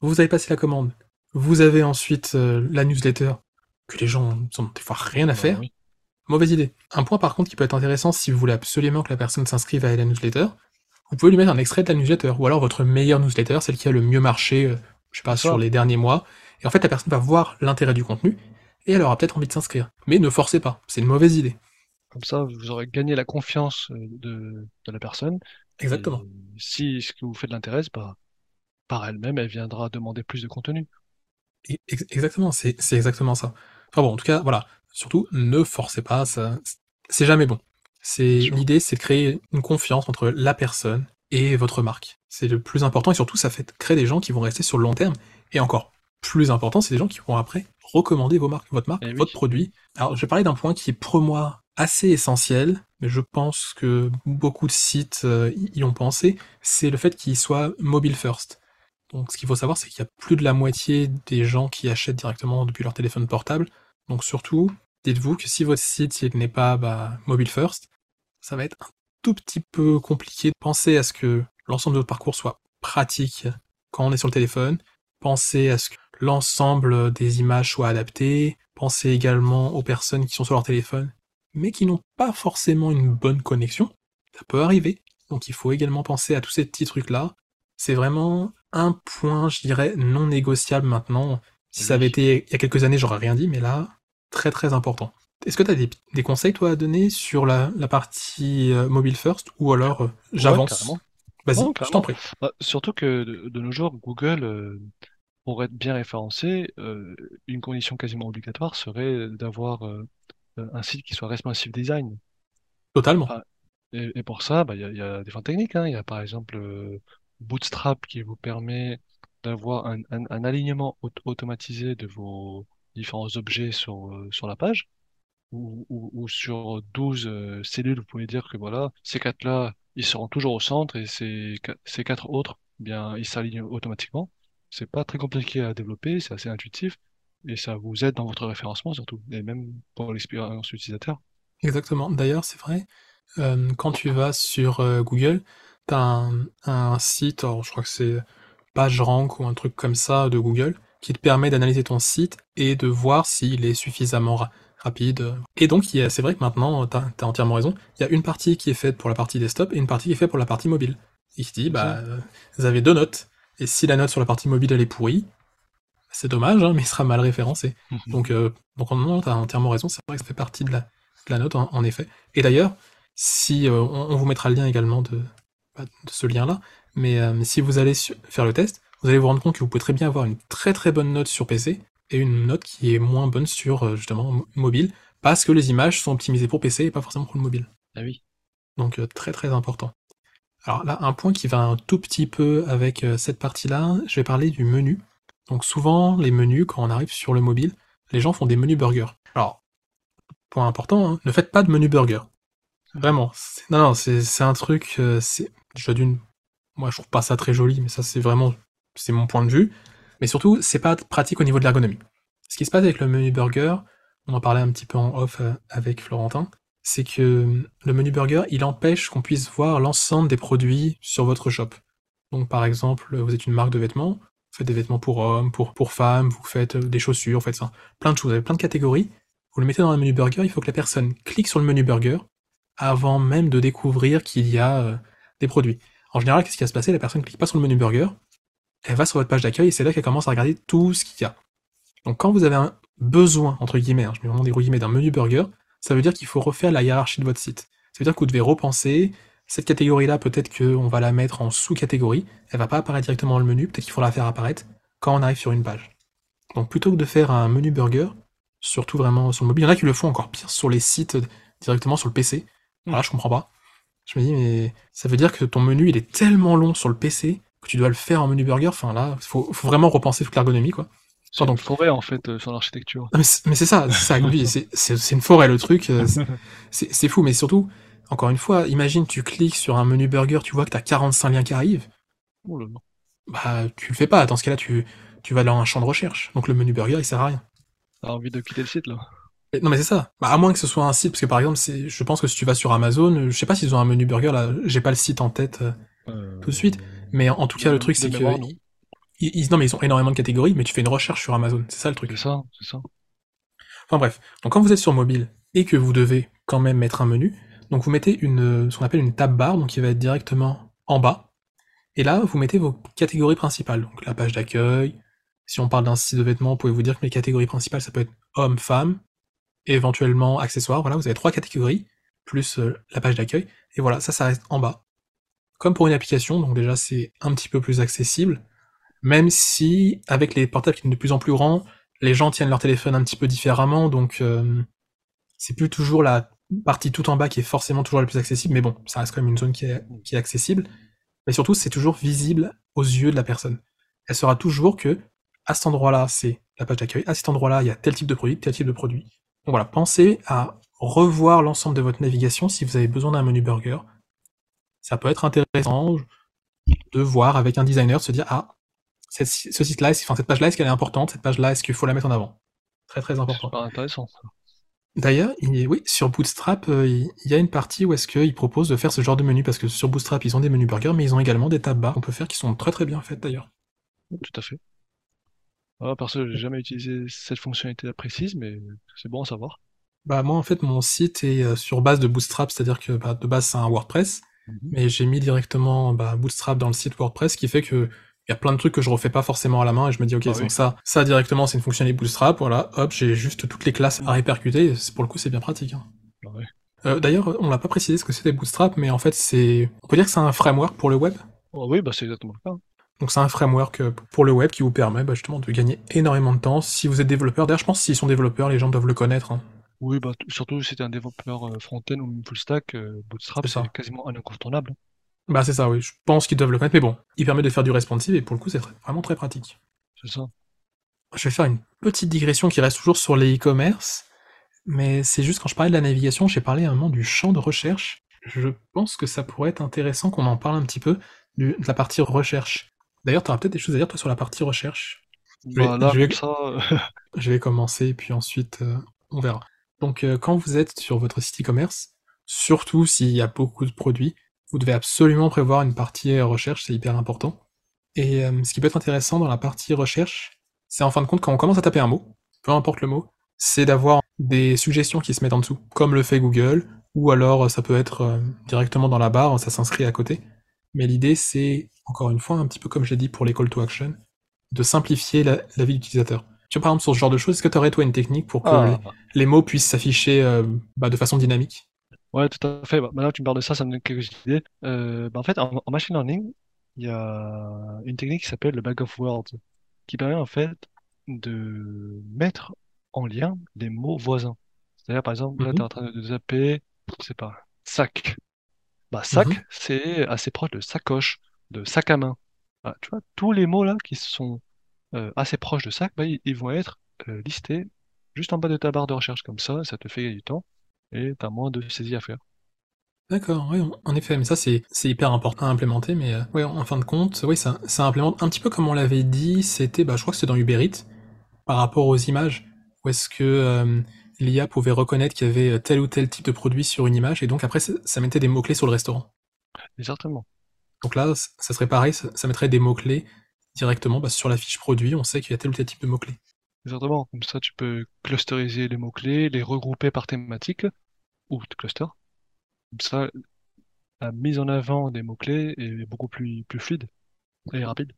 vous avez passé la commande, Vous avez ensuite euh, la newsletter, que les gens n'ont des fois rien à Bah faire. oui. Mauvaise idée. Un point par contre qui peut être intéressant si vous voulez absolument que la personne s'inscrive à la newsletter, vous pouvez lui mettre un extrait de la newsletter, ou alors votre meilleure newsletter, celle qui a le mieux marché, euh, je sais pas, sur les derniers mois. Et en fait, la personne va voir l'intérêt du contenu, et elle aura peut-être envie de s'inscrire. Mais ne forcez pas, c'est une mauvaise idée. Comme ça, vous aurez gagné la confiance euh, de, de la personne. Exactement. Et si ce que vous faites l'intéresse, bah, par elle-même, elle viendra demander plus de contenu. Et- Exactement, c'est exactement ça. Enfin bon, en tout cas, voilà. Surtout, ne forcez pas, ça, c'est jamais bon. C'est l'idée, c'est de créer une confiance entre la personne et votre marque. C'est le plus important et surtout, ça fait créer des gens qui vont rester sur le long terme. Et encore plus important, c'est des gens qui vont après recommander vos marques, votre marque, Eh oui. votre produit. Alors, je vais parler d'un point qui est pour moi assez essentiel, mais je pense que beaucoup de sites euh, y y ont pensé. C'est le fait qu'il soit mobile first. Donc, ce qu'il faut savoir, c'est qu'il y a plus de la moitié des gens qui achètent directement depuis leur téléphone portable. Donc, surtout, dites-vous que si votre site n'est pas bah, mobile first, ça va être un tout petit peu compliqué. Pensez à ce que l'ensemble de votre parcours soit pratique quand on est sur le téléphone. Pensez à ce que l'ensemble des images soient adaptées. Pensez également aux personnes qui sont sur leur téléphone, mais qui n'ont pas forcément une bonne connexion. Ça peut arriver. Donc, il faut également penser à tous ces petits trucs-là c'est vraiment un point, je dirais, non négociable maintenant. Si ça avait été il y a quelques années, j'aurais rien dit, mais là, très très important. Est-ce que tu as des, des conseils, toi, à donner sur la, la partie euh, mobile first ou alors euh, j'avance? Vas-y, je t'en prie. Bah, surtout que de, de nos jours, Google, euh, pour être bien référencé, une condition quasiment obligatoire serait d'avoir un site qui soit responsive design. Totalement. Ah, Et, et pour ça, bah, il y a, a différentes techniques. hein. Il y a par exemple Bootstrap qui vous permet d'avoir un, alignement aut- automatisé de vos différents objets sur, euh, la page. Ou, sur 12 euh, cellules, vous pouvez dire que voilà, ces quatre-là, ils seront toujours au centre et ces, ces quatre autres, eh bien, ils s'alignent automatiquement. C'est pas très compliqué à développer, c'est assez intuitif et ça vous aide dans votre référencement surtout, et même pour l'expérience utilisateur. Exactement. D'ailleurs, c'est vrai, euh, quand tu vas sur Google, tu as un, un site, alors je crois que c'est PageRank ou un truc comme ça de Google, qui te permet d'analyser ton site et de voir s'il est suffisamment ra- rapide. Et donc, il c'est vrai que maintenant, tu as, entièrement raison, il y a une partie qui est faite pour la partie desktop et une partie qui est faite pour la partie mobile. Et qui dit, bah, euh, vous avez deux notes, et si la note sur la partie mobile elle est pourrie, c'est dommage, hein, mais il sera mal référencé. Donc, euh, donc non, t'as entièrement raison, c'est vrai que ça fait partie de la, de la note, en, en effet. Et d'ailleurs, si euh, on, on vous mettra le lien également de, de ce lien-là, mais euh, si vous allez faire le test, vous allez vous rendre compte que vous pouvez très bien avoir une très très bonne note sur PC et une note qui est moins bonne sur euh, justement mo- mobile, parce que les images sont optimisées pour PC et pas forcément pour le mobile. Ah oui. Donc euh, très très important. Alors là, un point qui va un tout petit peu avec cette partie-là, je vais parler du menu. Donc souvent, les menus, quand on arrive sur le mobile, les gens font des menus burger. Alors, point important, hein, ne faites pas de menu burger. Vraiment. Non, non, c'est c'est un truc, euh, c'est déjà d'une... Moi, je trouve pas ça très joli, mais ça, c'est vraiment... C'est mon point de vue. Mais surtout, c'est pas pratique au niveau de l'ergonomie. Ce qui se passe avec le menu burger, on en parlait un petit peu en off euh, avec Florentin, c'est que le menu burger, il empêche qu'on puisse voir l'ensemble des produits sur votre shop. Donc par exemple, vous êtes une marque de vêtements, vous faites des vêtements pour hommes, pour, pour femmes, vous faites euh, des chaussures, vous faites ça, plein de choses, vous avez plein de catégories. Vous le mettez dans un menu burger, il faut que la personne clique sur le menu burger avant même de découvrir qu'il y a euh, des produits. En général, qu'est-ce qui va se passer? La personne clique pas sur le menu burger, elle va sur votre page d'accueil et c'est là qu'elle commence à regarder tout ce qu'il y a. Donc quand vous avez un besoin, entre guillemets, hein, je mets vraiment des gros guillemets, d'un menu burger, ça veut dire qu'il faut refaire la hiérarchie de votre site. Ça veut dire que vous devez repenser, cette catégorie-là, peut-être qu'on va la mettre en sous-catégorie, elle va pas apparaître directement dans le menu, peut-être qu'il faut la faire apparaître quand on arrive sur une page. Donc plutôt que de faire un menu burger, surtout vraiment sur le mobile, il y en a qui le font encore pire sur les sites directement sur le PC. Voilà, je comprends pas. Je me dis, mais ça veut dire que ton menu, il est tellement long sur le PC que tu dois le faire en menu burger. Enfin là, faut, faut vraiment repenser toute l'ergonomie, quoi. C'est une forêt en fait euh, sur l'architecture. Ah, mais c'est ça, c'est ça, une forêt le truc, euh, c'est- fou, mais surtout, encore une fois, imagine tu cliques sur un menu burger, tu vois que t'as 45 liens qui arrivent, Oh là là. bah tu le fais pas, dans ce cas-là tu, tu vas dans un champ de recherche, donc le menu burger il sert à rien. T'as envie de quitter le site là. Non mais c'est ça, bah, à moins que ce soit un site, parce que par exemple, c'est, je pense que si tu vas sur Amazon, je sais pas s'ils ont un menu burger là, j'ai pas le site en tête, euh, Euh, Tout de suite, mais en, en tout cas le truc c'est que mémoire, non. ils, ils- non, mais ils ont énormément de catégories, mais tu fais une recherche sur Amazon. C'est ça le truc. C'est ça, c'est ça. Enfin bref. Donc quand vous êtes sur mobile et que vous devez quand même mettre un menu, donc vous mettez une, ce qu'on appelle une tab bar, donc qui va être directement en bas. Et là, vous mettez vos catégories principales. Donc la page d'accueil. Si on parle d'un site de vêtements, vous pouvez vous dire que les catégories principales, ça peut être homme, femme, éventuellement accessoires. Voilà, vous avez trois catégories, plus euh, la page d'accueil. Et voilà, ça, ça reste en bas. Comme pour une application, donc déjà c'est un petit peu plus accessible. Même si, avec les portables qui sont de plus en plus grands, les gens tiennent leur téléphone un petit peu différemment, donc euh, c'est plus toujours la partie tout en bas qui est forcément toujours la plus accessible, mais bon, ça reste quand même une zone qui est, qui est accessible. Mais surtout, c'est toujours visible aux yeux de la personne. Elle saura toujours que à cet endroit-là, c'est la page d'accueil, à cet endroit-là, il y a tel type de produit, tel type de produit. Donc voilà, pensez à revoir l'ensemble de votre navigation si vous avez besoin d'un menu burger. Ça peut être intéressant de voir avec un designer, de se dire, ah, cette- ce site-là, enfin, cette page-là, est-ce qu'elle est importante? Cette page-là, est-ce qu'il faut la mettre en avant? Très très important. Super intéressant. D'ailleurs, oui, sur Bootstrap, euh, il y a une partie où est-ce qu'ils proposent de faire ce genre de menu, parce que sur Bootstrap, ils ont des menus burgers, mais ils ont également des tab bars qu'on peut faire qui sont très très bien faites d'ailleurs. Tout à fait. Ah, perso, j'ai jamais utilisé cette fonctionnalité précise, mais c'est bon à savoir. Bah moi en fait mon site est euh, sur base de Bootstrap, c'est-à-dire que bah, de base c'est un WordPress, Mhm. mais j'ai mis directement bah, Bootstrap dans le site WordPress, ce qui fait que il y a plein de trucs que je refais pas forcément à la main et je me dis ok Ah donc oui. ça ça directement c'est une fonctionnalité Bootstrap, voilà hop j'ai juste toutes les classes à répercuter, et pour le coup c'est bien pratique. hein. Ah. Euh, D'ailleurs on l'a pas précisé ce que c'était Bootstrap, mais en fait c'est on peut dire que c'est un framework pour le web? Oh, oui, bah c'est exactement le cas. Donc c'est un framework euh, pour le web qui vous permet bah, justement de gagner énormément de temps si vous êtes développeur. D'ailleurs je pense que s'ils sont développeurs les gens doivent le connaître. hein. Oui, bah surtout si t'es un développeur euh, front-end ou full stack, euh, Bootstrap C'est quasiment un incontournable. Bah c'est ça, oui. Je pense qu'ils doivent le connaître, mais bon, il permet de faire du responsive et pour le coup, c'est vraiment très pratique. C'est ça. Je vais faire une petite digression qui reste toujours sur les e-commerce, mais c'est juste quand je parlais de la navigation, j'ai parlé à un moment du champ de recherche. Je pense que ça pourrait être intéressant qu'on en parle un petit peu de la partie recherche. D'ailleurs, tu auras peut-être des choses à dire toi sur la partie recherche. vais- Bah je vais- comme ça, euh, Je vais commencer, puis ensuite euh, on verra. Donc euh, quand vous êtes sur votre site e-commerce, surtout s'il y a beaucoup de produits, vous devez absolument prévoir une partie recherche, c'est hyper important. Et euh, ce qui peut être intéressant dans la partie recherche, c'est en fin de compte quand on commence à taper un mot, peu importe le mot, c'est d'avoir des suggestions qui se mettent en dessous, comme le fait Google, ou alors ça peut être directement dans la barre, ça s'inscrit à côté. Mais l'idée c'est, encore une fois, un petit peu comme j'ai dit pour les call to action, de simplifier la, la vie d'utilisateur. Tu vois, par exemple, sur ce genre de choses, est-ce que tu aurais, toi, une technique pour que ah, les, les mots puissent s'afficher euh, bah, de façon dynamique? Ouais, tout à fait. Bah, maintenant que tu me parles de ça, ça me donne quelques idées. Euh, bah, en fait, en, en machine learning, il y a une technique qui s'appelle le bag of words, qui permet en fait de mettre en lien des mots voisins. C'est-à-dire, par exemple, là, Mhm. tu es en train de zapper, je sais pas, sac. Bah, sac, Mhm. c'est assez proche de sacoche, de sac à main. Ah, tu vois, tous les mots là qui sont euh, assez proches de sac, bah, ils, ils vont être euh, listés juste en bas de ta barre de recherche. Comme ça, ça te fait gagner du temps et tu as moins de saisie à faire. D'accord, oui, en effet, mais ça c'est c'est hyper important à implémenter, mais euh, ouais, en fin de compte, oui, ça, ça implémente un petit peu comme on l'avait dit, c'était, bah, je crois que c'était dans Uber Eats, par rapport aux images, où est-ce que euh, l'IA pouvait reconnaître qu'il y avait tel ou tel type de produit sur une image, et donc après ça, mettait des mots-clés sur le restaurant. Et certainement. Donc là, ça serait pareil, ça, ça mettrait des mots-clés directement bah, sur la fiche produit, on sait qu'il y a tel ou tel type de mots-clés. Exactement. Comme ça, tu peux clusteriser les mots-clés, les regrouper par thématique ou cluster. Comme ça, la mise en avant des mots-clés est beaucoup plus, plus fluide et rapide.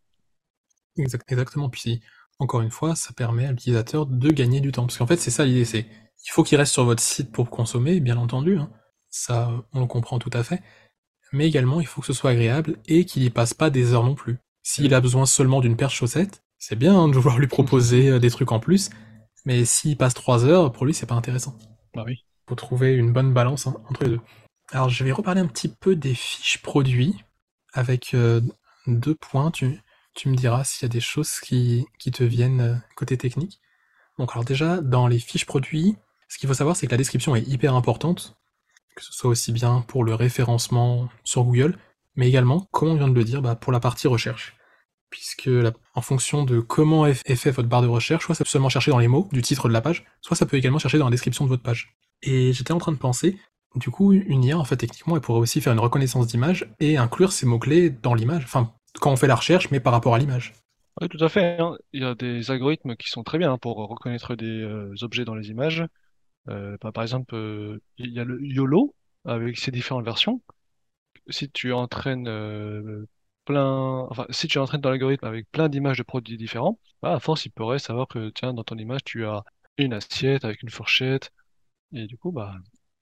Exact- exactement. Puis encore une fois, ça permet à l'utilisateur de gagner du temps. Parce qu'en fait, c'est ça l'idée, c'est il faut qu'il reste sur votre site pour consommer, bien entendu. hein. Ça, on le comprend tout à fait. Mais également, il faut que ce soit agréable et qu'il y passe pas des heures non plus. S'il a besoin seulement d'une paire de chaussettes, c'est bien hein, de vouloir lui proposer euh, des trucs en plus. Mais s'il passe trois heures, pour lui, c'est pas intéressant. Bah oui. faut trouver une bonne balance hein, entre les deux. Alors je vais reparler un petit peu des fiches produits avec euh, deux points. Tu, tu me diras s'il y a des choses qui, qui te viennent euh, côté technique. Donc alors déjà, dans les fiches produits, ce qu'il faut savoir, c'est que la description est hyper importante, que ce soit aussi bien pour le référencement sur Google, mais également, comme on vient de le dire, bah, pour la partie recherche. Puisque en fonction de comment est fait votre barre de recherche, soit ça peut seulement chercher dans les mots du titre de la page, soit ça peut également chercher dans la description de votre page. Et j'étais en train de penser, du coup, une IA, en fait, techniquement, elle pourrait aussi faire une reconnaissance d'image et inclure ces mots-clés dans l'image. Enfin, quand on fait la recherche, mais par rapport à l'image. Oui, tout à fait. hein. Il y a des algorithmes qui sont très bien pour reconnaître des euh, objets dans les images. Euh, bah, par exemple, euh, il y a le YOLO avec ses différentes versions. Si tu entraînes euh, plein, enfin, si tu entraînes dans l'algorithme avec plein d'images de produits différents, bah, à force, il pourrait savoir que tiens, dans ton image, tu as une assiette avec une fourchette, et du coup, bah,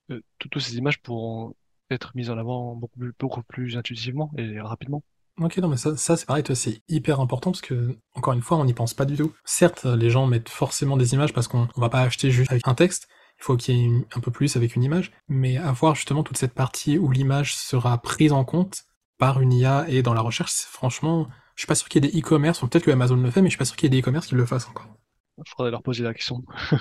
tout- toutes ces images pourront être mises en avant beaucoup plus, intuitivement et rapidement. Ok, non, mais ça, c'est pareil, c'est hyper important parce que, encore une fois, on n'y pense pas du tout. Certes, les gens mettent forcément des images parce qu'on on va pas acheter juste avec un texte, il faut qu'il y ait un peu plus avec une image, mais avoir justement toute cette partie où l'image sera prise en compte par une IA et dans la recherche, franchement, je suis pas sûr qu'il y ait des e-commerce, ou peut-être que Amazon le fait, mais je suis pas sûr qu'il y ait des e-commerce qui le fassent encore. Il faudrait leur poser la question.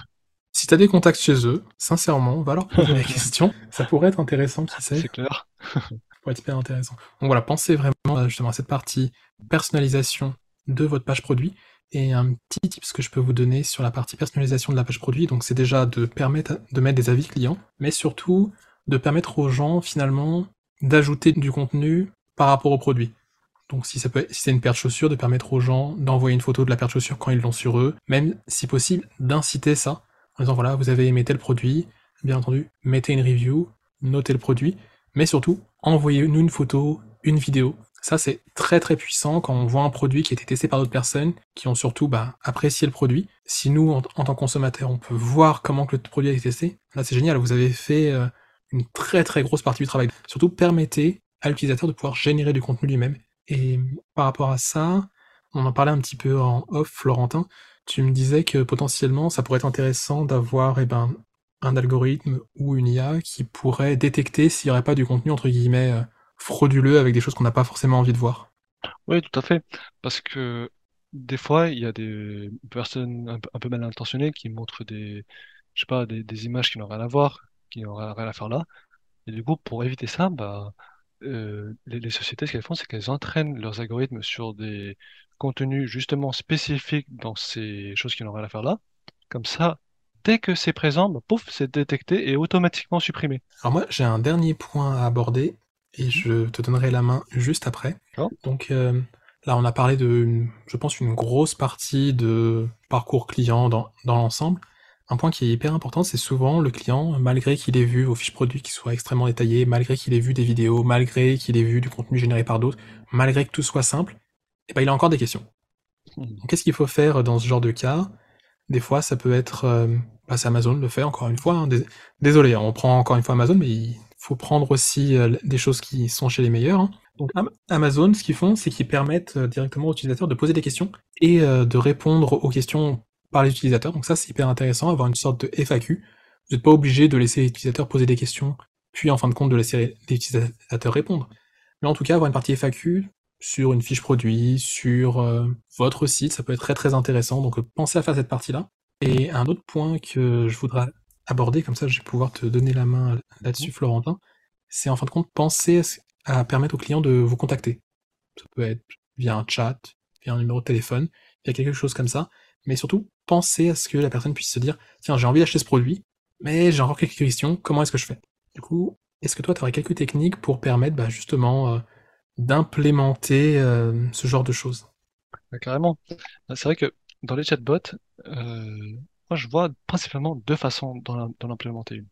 Si t'as des contacts chez eux, sincèrement, va leur poser la question, ça pourrait être intéressant, qui sait. C'est clair. pourrait être hyper intéressant. Donc voilà, pensez vraiment euh, justement à cette partie personnalisation de votre page produit. Et un petit tip que je peux vous donner sur la partie personnalisation de la page produit, donc c'est déjà de permettre de mettre des avis clients, mais surtout de permettre aux gens finalement d'ajouter du contenu par rapport au produit. Donc si c'est une paire de chaussures, de permettre aux gens d'envoyer une photo de la paire de chaussures quand ils l'ont sur eux, même si possible d'inciter ça en disant voilà vous avez aimé tel produit, bien entendu mettez une review, notez le produit, mais surtout envoyez-nous une photo, une vidéo. Ça c'est très très puissant quand on voit un produit qui a été testé par d'autres personnes qui ont surtout bah, apprécié le produit. Si nous en, tant que consommateurs on peut voir comment que le produit a été testé, là c'est génial, vous avez fait euh, une très très grosse partie du travail. Surtout permettez à l'utilisateur de pouvoir générer du contenu lui-même et par rapport à ça, on en parlait un petit peu en off, Florentin. Tu me disais que potentiellement, ça pourrait être intéressant d'avoir eh ben, un algorithme ou une IA qui pourrait détecter s'il n'y aurait pas du contenu, entre guillemets, euh, frauduleux avec des choses qu'on n'a pas forcément envie de voir. Oui, tout à fait. Parce que des fois, il y a des personnes un peu, un peu mal intentionnées qui montrent des, je sais pas, des, des images qui n'ont rien à voir, qui n'ont rien à faire là. Et du coup, pour éviter ça, bah, euh, les, les sociétés, ce qu'elles font, c'est qu'elles entraînent leurs algorithmes sur des contenus justement spécifiques dans ces choses qui n'ont rien à faire là. Comme ça, dès que c'est présent, bah, pouf, c'est détecté et automatiquement supprimé. Alors moi, j'ai un dernier point à aborder et je te donnerai la main juste après. Oh. Donc euh, là, on a parlé de, je pense, une grosse partie de parcours client dans, dans l'ensemble. Un point qui est hyper important, c'est souvent le client, malgré qu'il ait vu vos fiches produits qui soient extrêmement détaillées, malgré qu'il ait vu des vidéos, malgré qu'il ait vu du contenu généré par d'autres, malgré que tout soit simple, et ben il a encore des questions. Donc, Qu'est-ce qu'il faut faire dans ce genre de cas? Des fois, ça peut être, euh, bah, c'est Amazon le fait encore une fois. hein. Dés- Désolé, on prend encore une fois Amazon, mais il faut prendre aussi euh, des choses qui sont chez les meilleurs. hein. Donc Am- Amazon, ce qu'ils font, c'est qu'ils permettent euh, directement aux utilisateurs de poser des questions et euh, de répondre aux questions par les utilisateurs. Donc ça, c'est hyper intéressant, avoir une sorte de FAQ. Vous n'êtes pas obligé de laisser les utilisateurs poser des questions, puis en fin de compte de laisser les utilisateurs répondre. Mais en tout cas, avoir une partie FAQ sur une fiche produit, sur votre site, ça peut être très très intéressant. Donc pensez à faire cette partie-là. Et un autre point que je voudrais aborder, comme ça je vais pouvoir te donner la main là-dessus, Florentin, c'est en fin de compte penser à, permettre aux clients de vous contacter. Ça peut être via un chat, via un numéro de téléphone, via quelque chose comme ça. Mais surtout, pensez à ce que la personne puisse se dire, tiens, j'ai envie d'acheter ce produit, mais j'ai encore quelques questions, comment est-ce que je fais? Du coup, est-ce que toi, tu aurais quelques techniques pour permettre bah, justement euh, d'implémenter euh, ce genre de choses? Ouais, carrément. Bah, C'est vrai que dans les chatbots, euh, moi je vois principalement deux façons d'en implémenter une.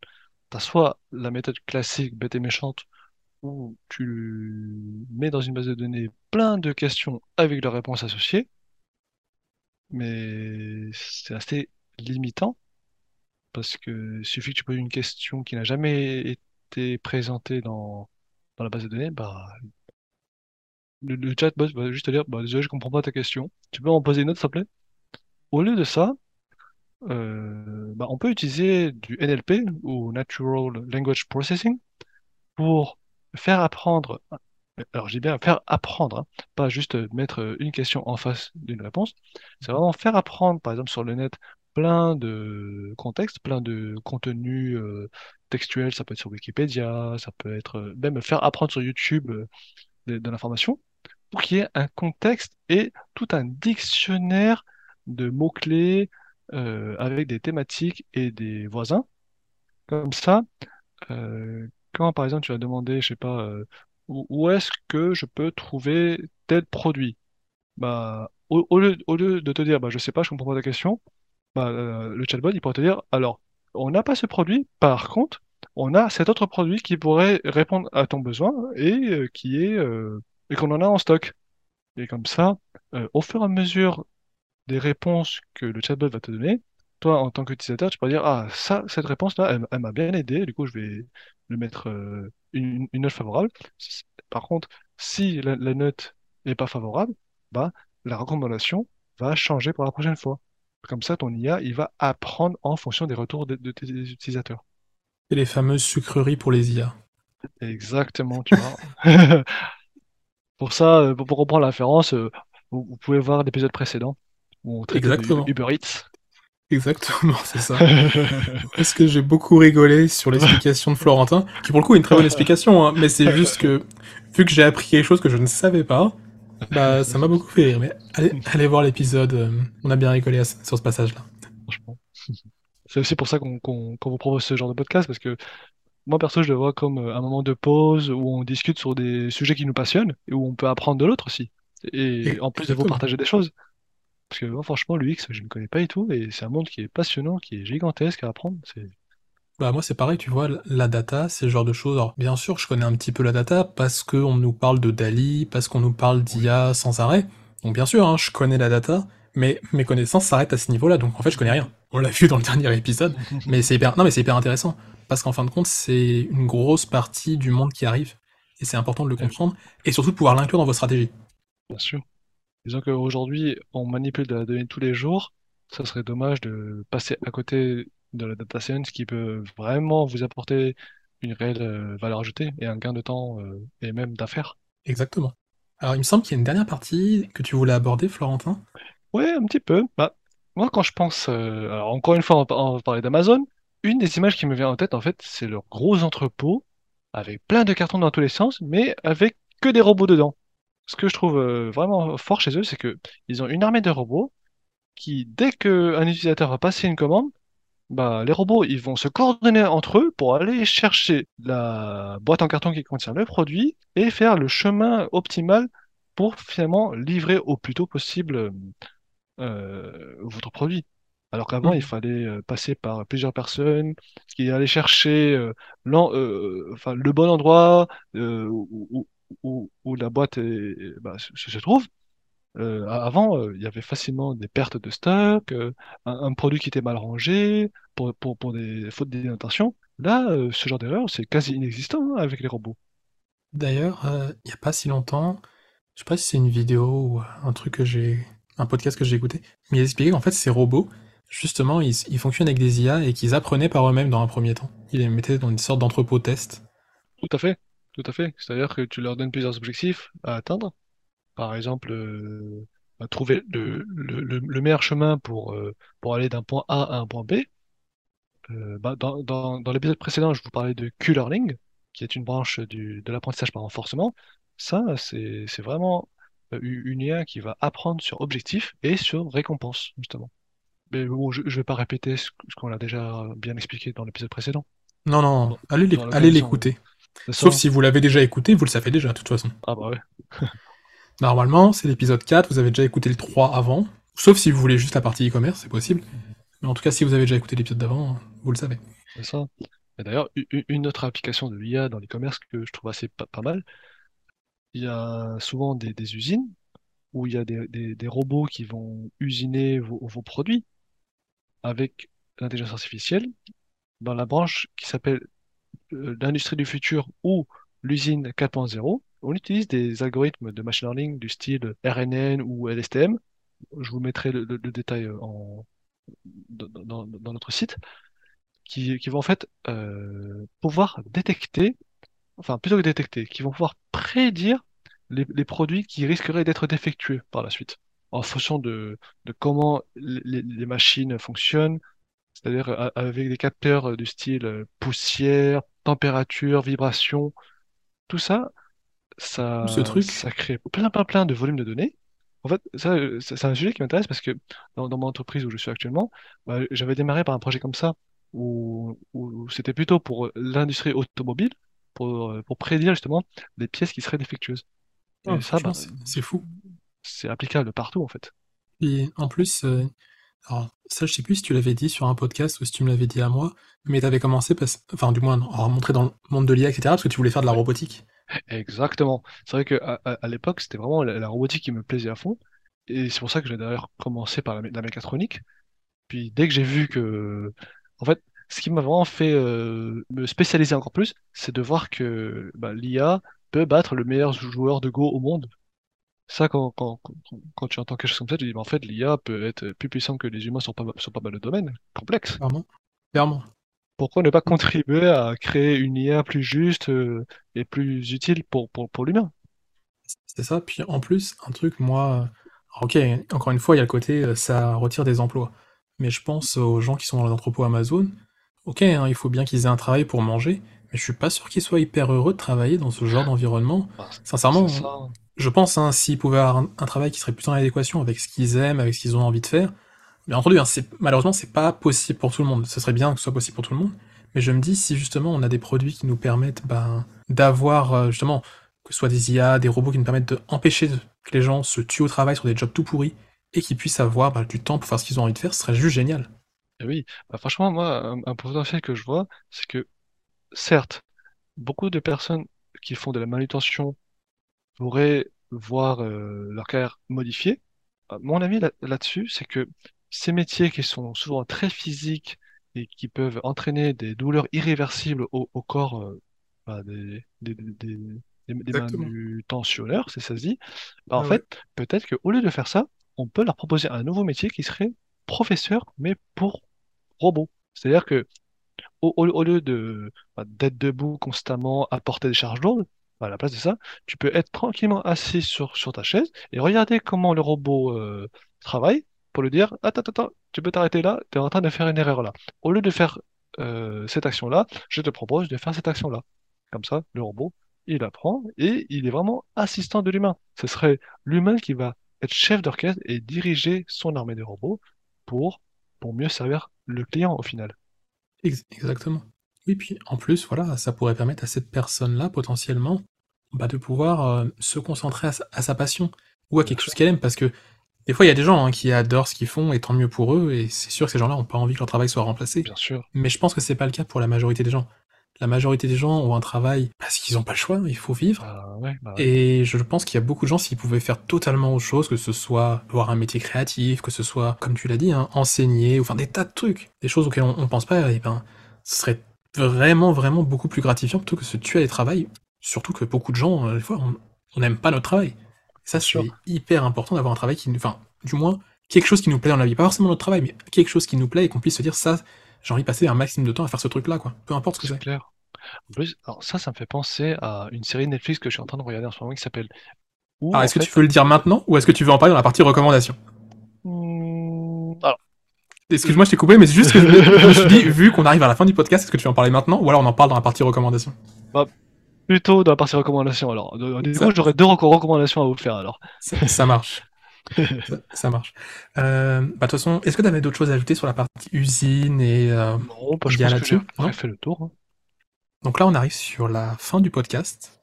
T'as soit la méthode classique bête et méchante où tu mets dans une base de données plein de questions avec leurs réponses associées, mais c'est assez limitant parce que il suffit que tu poses une question qui n'a jamais été présentée dans, dans la base de données, bah, le, le chatbot va juste te dire bah, désolé, je comprends pas ta question. Tu peux en poser une autre, s'il te plaît? Au lieu de ça, euh, bah, on peut utiliser du NLP ou Natural Language Processing pour faire apprendre, alors j'ai bien faire apprendre, hein, pas juste mettre une question en face d'une réponse, c'est vraiment faire apprendre, par exemple sur le net, plein de contextes, plein de contenus euh, textuels, ça peut être sur Wikipédia, ça peut être euh, même faire apprendre sur YouTube de l'information, pour qu'il y ait un contexte et tout un dictionnaire de mots-clés euh, avec des thématiques et des voisins. Comme ça, euh, quand par exemple tu vas demander, je sais pas, euh, où, est-ce que je peux trouver tel produit? Bah, au, lieu, au lieu de te dire, bah, je sais pas, je comprends pas ta question, bah, le chatbot, il pourrait te dire, alors, on n'a pas ce produit, par contre, on a cet autre produit qui pourrait répondre à ton besoin et qui est, et qu'on en a en stock. Et comme ça, au fur et à mesure des réponses que le chatbot va te donner, toi, en tant qu'utilisateur, tu peux dire, ah, ça, cette réponse-là, elle, elle m'a bien aidé, du coup, je vais lui mettre euh, une, une note favorable. Par contre, si la, la note n'est pas favorable, bah, la recommandation va changer pour la prochaine fois. Comme ça, ton IA, il va apprendre en fonction des retours de, de tes utilisateurs. Et les fameuses sucreries pour les IA. Exactement, tu vois. Pour ça, euh, pour, pour reprendre la référence, euh, vous, vous pouvez voir l'épisode précédent où on traitait de Exactement. Uber Eats. Exactement, c'est ça. Est-ce que j'ai beaucoup rigolé sur l'explication de Florentin, qui pour le coup est une très bonne explication, hein, mais c'est juste que, vu que j'ai appris quelque chose que je ne savais pas, bah ça m'a beaucoup fait rire. Mais allez, allez voir l'épisode, euh, on a bien rigolé sur ce passage-là. Franchement. C'est aussi pour ça qu'on vous propose ce genre de podcast, parce que moi, perso, je le vois comme euh, un moment de pause où on discute sur des sujets qui nous passionnent et où on peut apprendre de l'autre aussi. Et Et- en plus de vous partager des choses. Parce que moi, franchement, l'UX, je ne connais pas du tout et c'est un monde qui est passionnant, qui est gigantesque à apprendre. C'est Bah moi c'est pareil, tu vois, la data, c'est le genre de choses. Alors bien sûr, je connais un petit peu la data parce qu'on nous parle de Dali, parce qu'on nous parle d'IA sans arrêt. Donc bien sûr, hein, je connais la data, mais mes connaissances s'arrêtent à ce niveau-là, donc en fait je connais rien. On l'a vu dans le dernier épisode, mais c'est hyper, non mais c'est hyper intéressant parce qu'en fin de compte, c'est une grosse partie du monde qui arrive et c'est important de le comprendre et surtout de pouvoir l'inclure dans vos stratégies. bien sûr. Disons qu'aujourd'hui, on manipule de la donnée tous les jours. Ça serait dommage de passer à côté de la data science qui peut vraiment vous apporter une réelle euh, valeur ajoutée et un gain de temps euh, et même d'affaires. Exactement. Alors il me semble qu'il y a une dernière partie que tu voulais aborder, Florentin. Ouais, un petit peu. Bah, moi, quand je pense, euh, alors encore une fois, on va on va parler d'Amazon. Une des images qui me vient en tête, en fait, c'est leur gros entrepôt avec plein de cartons dans tous les sens, mais avec que des robots dedans. Ce que je trouve euh, vraiment fort chez eux, c'est que ils ont une armée de robots qui, dès qu'un utilisateur va passer une commande, bah, les robots, ils vont se coordonner entre eux pour aller chercher la boîte en carton qui contient le produit et faire le chemin optimal pour finalement livrer au plus tôt possible euh, votre produit. Alors qu'avant, il Mhm. fallait euh, passer par plusieurs personnes qui allaient chercher euh, euh, enfin, le bon endroit où, où- où- où la boîte est- bah, se, se trouve. Euh, avant, euh, il y avait facilement des pertes de stock, euh, un, un produit qui était mal rangé pour, pour, pour des fautes d'intention. Là, ce genre d'erreur, c'est quasi inexistant hein, avec les robots. D'ailleurs, il n'y a pas si longtemps, je sais pas si c'est une vidéo ou un truc que j'ai, un podcast que j'ai écouté, mais il expliquait qu'en fait ces robots, justement, ils, ils fonctionnent avec des IA et qu'ils apprenaient par eux-mêmes dans un premier temps. Ils les mettaient dans une sorte d'entrepôt test. Tout à fait, tout à fait. C'est-à-dire que tu leur donnes plusieurs objectifs à atteindre. Par exemple, euh, trouver le, le, le- le meilleur chemin pour, euh, pour aller d'un point A à un point B. Euh, bah, dans dans, dans l'épisode précédent, je vous parlais de Q-Learning, qui est une branche du, de l'apprentissage par renforcement. Ça, c'est, c'est vraiment euh, une IA qui va apprendre sur objectif et sur récompense, justement. Mais bon, je ne vais pas répéter ce, ce qu'on a déjà bien expliqué dans l'épisode précédent. Non, non, allez allez l'occasion, l'écouter. Sauf si vous l'avez déjà écouté, vous le savez déjà, de toute façon. Ah bah ouais. Normalement, c'est l'épisode 4, vous avez déjà écouté le 3 avant. Sauf si vous voulez juste la partie e-commerce, c'est possible. Mais en tout cas, si vous avez déjà écouté l'épisode d'avant, vous le savez. C'est ça. Et d'ailleurs, une autre application de l'IA dans l'e-commerce que je trouve assez pas, pas mal, il y a souvent des, des usines où il y a des, des- des robots qui vont usiner vos, vos produits avec l'intelligence artificielle dans la branche qui s'appelle l'industrie du futur ou l'usine 4.0. On utilise des algorithmes de machine learning du style RNN ou LSTM. Je vous mettrai le, détail euh, dans, notre site qui, vont en fait euh, pouvoir détecter, enfin plutôt que détecter, qui vont pouvoir prédire les, produits qui risqueraient d'être défectueux par la suite, en fonction de, comment les machines fonctionnent, c'est-à-dire avec des capteurs euh, du style euh, poussière, température, vibration, tout ça, ce ça, truc, ça crée plein plein plein de volumes de données. En fait, ça, euh, c'est un sujet qui m'intéresse parce que dans, dans mon entreprise où je suis actuellement, bah, j'avais démarré par un projet comme ça, où, où c'était plutôt pour l'industrie automobile, pour, pour prédire justement les pièces qui seraient défectueuses. ah, ça, bah, c'est c'est fou. c'est applicable partout en fait. Et en plus, euh, alors ça je sais plus si tu l'avais dit sur un podcast ou si tu me l'avais dit à moi, mais t'avais commencé, parce... enfin du moins à rentrer dans le monde de l'IA, etc., parce que tu voulais faire de la robotique. Exactement. C'est vrai que à, l'époque, c'était vraiment la, robotique qui me plaisait à fond. Et c'est pour ça que j'ai d'ailleurs commencé par la mécatronique. Puis dès que j'ai vu que, en fait, ce qui m'a vraiment fait euh, me spécialiser encore plus, c'est de voir que bah, l'IA peut battre le meilleur joueur de Go au monde. Ça, quand, quand, quand, quand tu entends quelque chose comme ça, tu dis, mais en fait, l'IA peut être plus puissant que les humains sur pas, sur pas mal de domaines complexes. Clairement. Clairement. Pourquoi ne pas contribuer à créer une IA plus juste euh, et plus utile pour, pour, pour l'humain? C'est ça. Puis en plus, un truc, moi, euh, ok, encore une fois, il y a le côté, euh, ça retire des emplois. Mais je pense aux gens qui sont dans les entrepôts Amazon. Ok, hein, il faut bien qu'ils aient un travail pour manger, mais je suis pas sûr qu'ils soient hyper heureux de travailler dans ce genre d'environnement. Bah, Sincèrement. Je pense, hein, s'ils pouvaient avoir un, travail qui serait plus en adéquation avec ce qu'ils aiment, avec ce qu'ils ont envie de faire, bien entendu, hein, malheureusement, c'est pas possible pour tout le monde. Ce serait bien que ce soit possible pour tout le monde, mais je me dis, si justement on a des produits qui nous permettent ben, d'avoir, euh, justement, que ce soit des IA, des robots qui nous permettent d'empêcher que les gens se tuent au travail sur des jobs tout pourris, et qu'ils puissent avoir ben, du temps pour faire ce qu'ils ont envie de faire, ce serait juste génial. Et oui, Bah, franchement, moi, un, un potentiel que je vois, c'est que, certes, beaucoup de personnes qui font de la manutention pourraient voir euh, leur carrière modifiée. Euh, Mon avis là- là-dessus, c'est que ces métiers qui sont souvent très physiques et qui peuvent entraîner des douleurs irréversibles au, au corps euh, bah, des, des, des, des, des- Exactement. manutentionneurs, c'est ça se dit, bah, en Ah ouais. fait, peut-être qu'au lieu de faire ça, on peut leur proposer un nouveau métier qui serait professeur, mais pour robots. C'est-à-dire que au, au- au lieu de bah, d'être debout constamment à porter des charges lourdes, à la place de ça, tu peux être tranquillement assis sur, sur ta chaise et regarder comment le robot euh, travaille pour lui dire, attends, attends, tu peux t'arrêter là, tu es en train de faire une erreur là. Au lieu de faire euh, cette action-là, je te propose de faire cette action-là. Comme ça, le robot, il apprend et il est vraiment assistant de l'humain. Ce serait l'humain qui va être chef d'orchestre et diriger son armée de robots pour, pour mieux servir le client au final. Ex- exactement. Oui, puis en plus, voilà, ça pourrait permettre à cette personne-là, potentiellement, bah, de pouvoir euh, se concentrer à sa, à sa passion ou à quelque chose qu'elle aime, parce que des fois, il y a des gens hein, qui adorent ce qu'ils font, et tant mieux pour eux, et c'est sûr que ces gens-là n'ont pas envie que leur travail soit remplacé. Bien sûr. Mais je pense que c'est pas le cas pour la majorité des gens. La majorité des gens ont un travail parce qu'ils n'ont pas le choix, il faut vivre. Ah ouais, bah ouais. Et je pense qu'il y a beaucoup de gens, s'ils pouvaient faire totalement autre chose, que ce soit avoir un métier créatif, que ce soit, comme tu l'as dit, hein, enseigner, ou enfin des tas de trucs, des choses auxquelles on, on pense pas, et ben, ce serait vraiment, vraiment beaucoup plus gratifiant plutôt que se tuer à des travails. Surtout que beaucoup de gens, euh, des fois, on n'aime pas notre travail. Et ça, c'est hyper important d'avoir un travail qui nous, enfin, du moins, quelque chose qui nous plaît dans la vie. Pas forcément notre travail, mais quelque chose qui nous plaît et qu'on puisse se dire, ça, j'ai envie de passer un maximum de temps à faire ce truc-là, quoi. Peu importe ce que C'est clair. En plus, alors ça, ça me fait penser à une série Netflix que je suis en train de regarder en ce moment qui s'appelle Alors, est-ce que tu veux le dire maintenant, ou est-ce que tu veux en parler dans la partie recommandation? Hmm, Excuse-moi, je t'ai coupé, mais c'est juste que je me, je me suis dit, vu qu'on arrive à la fin du podcast, est-ce que tu veux en parler maintenant ou alors on en parle dans la partie recommandation? Plutôt dans la partie recommandation. Alors, du Ça- coup, j'aurais deux reco- recommandations à vous faire alors. ça, ça marche. Ça, ça marche. Euh, bah, de toute façon, est-ce que tu avais d'autres choses à ajouter sur la partie usine et euh, Non, bah, je pense que j'ai fait le tour. hein. Donc là, on arrive sur la fin du podcast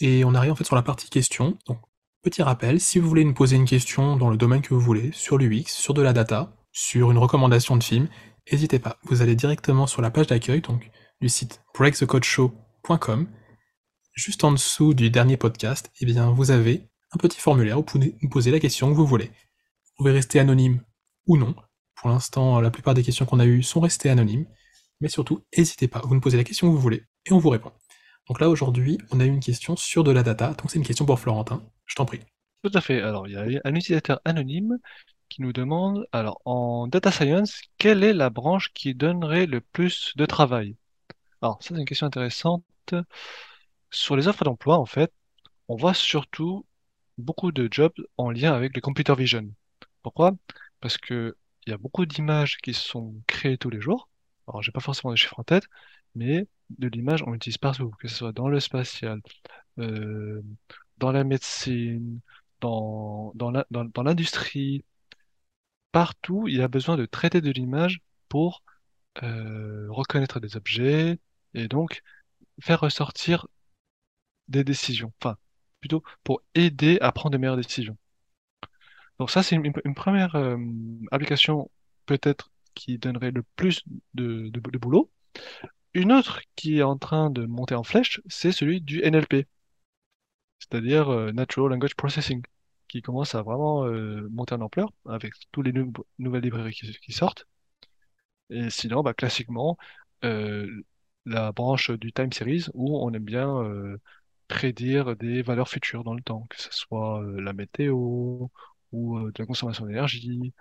et on arrive en fait sur la partie questions. Donc, petit rappel, si vous voulez nous poser une question dans le domaine que vous voulez, sur l'UX, sur de la data, sur une recommandation de film, n'hésitez pas. Vous allez directement sur la page d'accueil donc du site breakthecodeshow.com. Juste en dessous du dernier podcast, eh bien, vous avez un petit formulaire où vous pouvez nous poser la question que vous voulez. Vous pouvez rester anonyme ou non. Pour l'instant, la plupart des questions qu'on a eues sont restées anonymes. Mais surtout, n'hésitez pas, vous nous posez la question que vous voulez et on vous répond. Donc là, aujourd'hui, on a eu une question sur de la data, donc c'est une question pour Florentin. Je t'en prie. Tout à fait. Alors, il y a un utilisateur anonyme qui nous demande, alors, en data science, quelle est la branche qui donnerait le plus de travail? Alors, ça, c'est une question intéressante. Sur les offres d'emploi, en fait, on voit surtout beaucoup de jobs en lien avec le computer vision. Pourquoi? Parce que il y a beaucoup d'images qui sont créées tous les jours. Alors, j'ai pas forcément des chiffres en tête, mais de l'image, on l'utilise partout, que ce soit dans le spatial, euh, dans la médecine, dans, dans la- dans- dans l'industrie. Partout, il y a besoin de traiter de l'image pour euh, reconnaître des objets et donc faire ressortir des décisions. Enfin, plutôt pour aider à prendre de meilleures décisions. Donc ça, c'est une, première euh, application peut-être qui donnerait le plus de boulot. Une autre qui est en train de monter en flèche, c'est celui du NLP, c'est-à-dire euh, Natural Language Processing, qui commence à vraiment euh, monter en ampleur avec toutes les nou- nouvelles librairies qui, sortent. Et sinon, bah, classiquement, euh, la branche du time series où on aime bien euh, prédire des valeurs futures dans le temps, que ce soit la météo ou de la consommation d'énergie.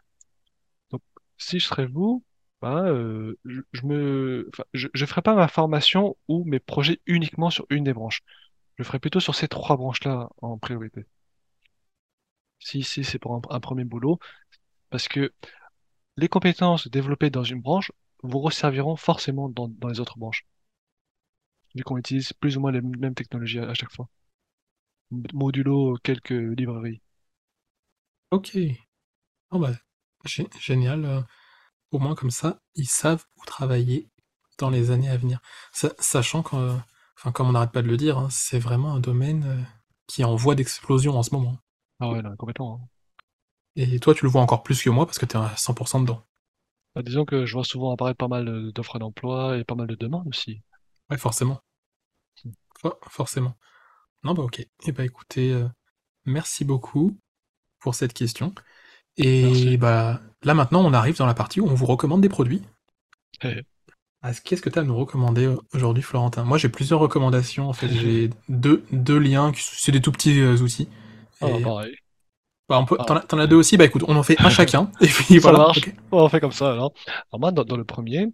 Donc, si je serais vous, bah, je, me, je, ferais pas ma formation ou mes projets uniquement sur une des branches. Je ferais plutôt sur ces trois branches-là en priorité. Si, si c'est pour un, premier boulot, parce que les compétences développées dans une branche vous resserviront forcément dans, les autres branches, vu qu'on utilise plus ou moins les mêmes technologies à, chaque fois. Modulo quelques librairies. Ok. Oh gé- génial. Au moins comme ça, ils savent où travailler dans les années à venir. Sa- sachant que, comme on n'arrête pas de le dire, hein, c'est vraiment un domaine euh, qui est en voie d'explosion en ce moment. Ah ouais, non, complètement. hein. Et toi, tu le vois encore plus que moi parce que tu es à 100% dedans. Bah, disons que je vois souvent apparaître pas mal euh, d'offres d'emploi et pas mal de demandes aussi. Ouais, forcément. For- forcément. Non, bah ok. Et bah écoutez, euh, merci beaucoup pour cette question. Et Merci. bah là maintenant, on arrive dans la partie où on vous recommande des produits. Eh, Ah, Qu'est-ce que tu as à nous recommander euh, aujourd'hui, Florentin? Moi, j'ai plusieurs recommandations. En fait, j'ai deux, deux liens, qui- c'est des tout petits euh, outils. Ah, pareil. bah, on peut, Ah, t'en as, deux aussi, bah écoute, on en fait un chacun. Et puis ça voilà. marche. ok. On fait comme ça alors. Alors moi, dans, dans le premier,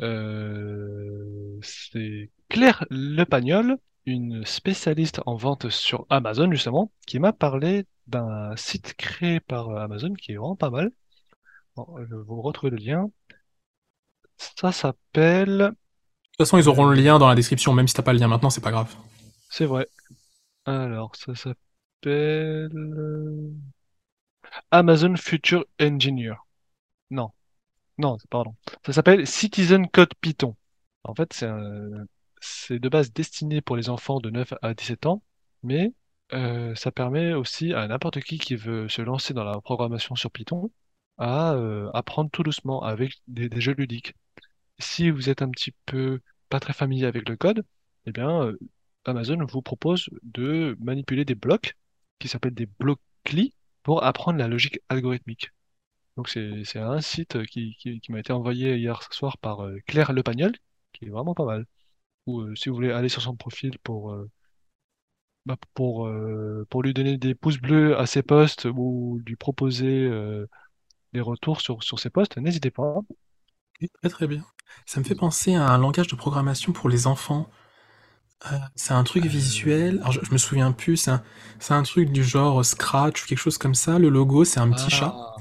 euh, c'est Claire Lepagnol, une spécialiste en vente sur Amazon justement, qui m'a parlé d'un site créé par Amazon qui est vraiment pas mal. Bon, je vais vous retrouver le lien. Ça s'appelle... De toute façon, ils auront le euh, lien dans la description, même si t'as pas le lien maintenant, c'est pas grave. c'est vrai. Alors, ça s'appelle... euh, Amazon Future Engineer. Non, non, pardon. Ça s'appelle Citizen Code Python. En fait, c'est de base destiné pour les enfants de 9 à 17 ans, mais euh, ça permet aussi à n'importe qui qui veut se lancer dans la programmation sur Python à euh, apprendre tout doucement avec des, jeux ludiques. Si vous êtes un petit peu pas très familier avec le code, eh bien, Amazon vous propose de manipuler des blocs qui s'appellent des blocs-clés pour apprendre la logique algorithmique. Donc c'est un site qui, m'a été envoyé hier soir par euh, Claire Lepagnol, qui est vraiment pas mal. Ou euh, si vous voulez aller sur son profil pour, euh, bah, euh, pour lui donner des pouces bleus à ses posts ou lui proposer des retours sur, sur ses posts, n'hésitez pas. Très très bien. Ça me fait penser à un langage de programmation pour les enfants. Euh, c'est un truc visuel. Euh, Alors, je, je me souviens plus. C'est un, c'est un truc du genre Scratch ou quelque chose comme ça. Le logo, c'est un petit chat. Ah,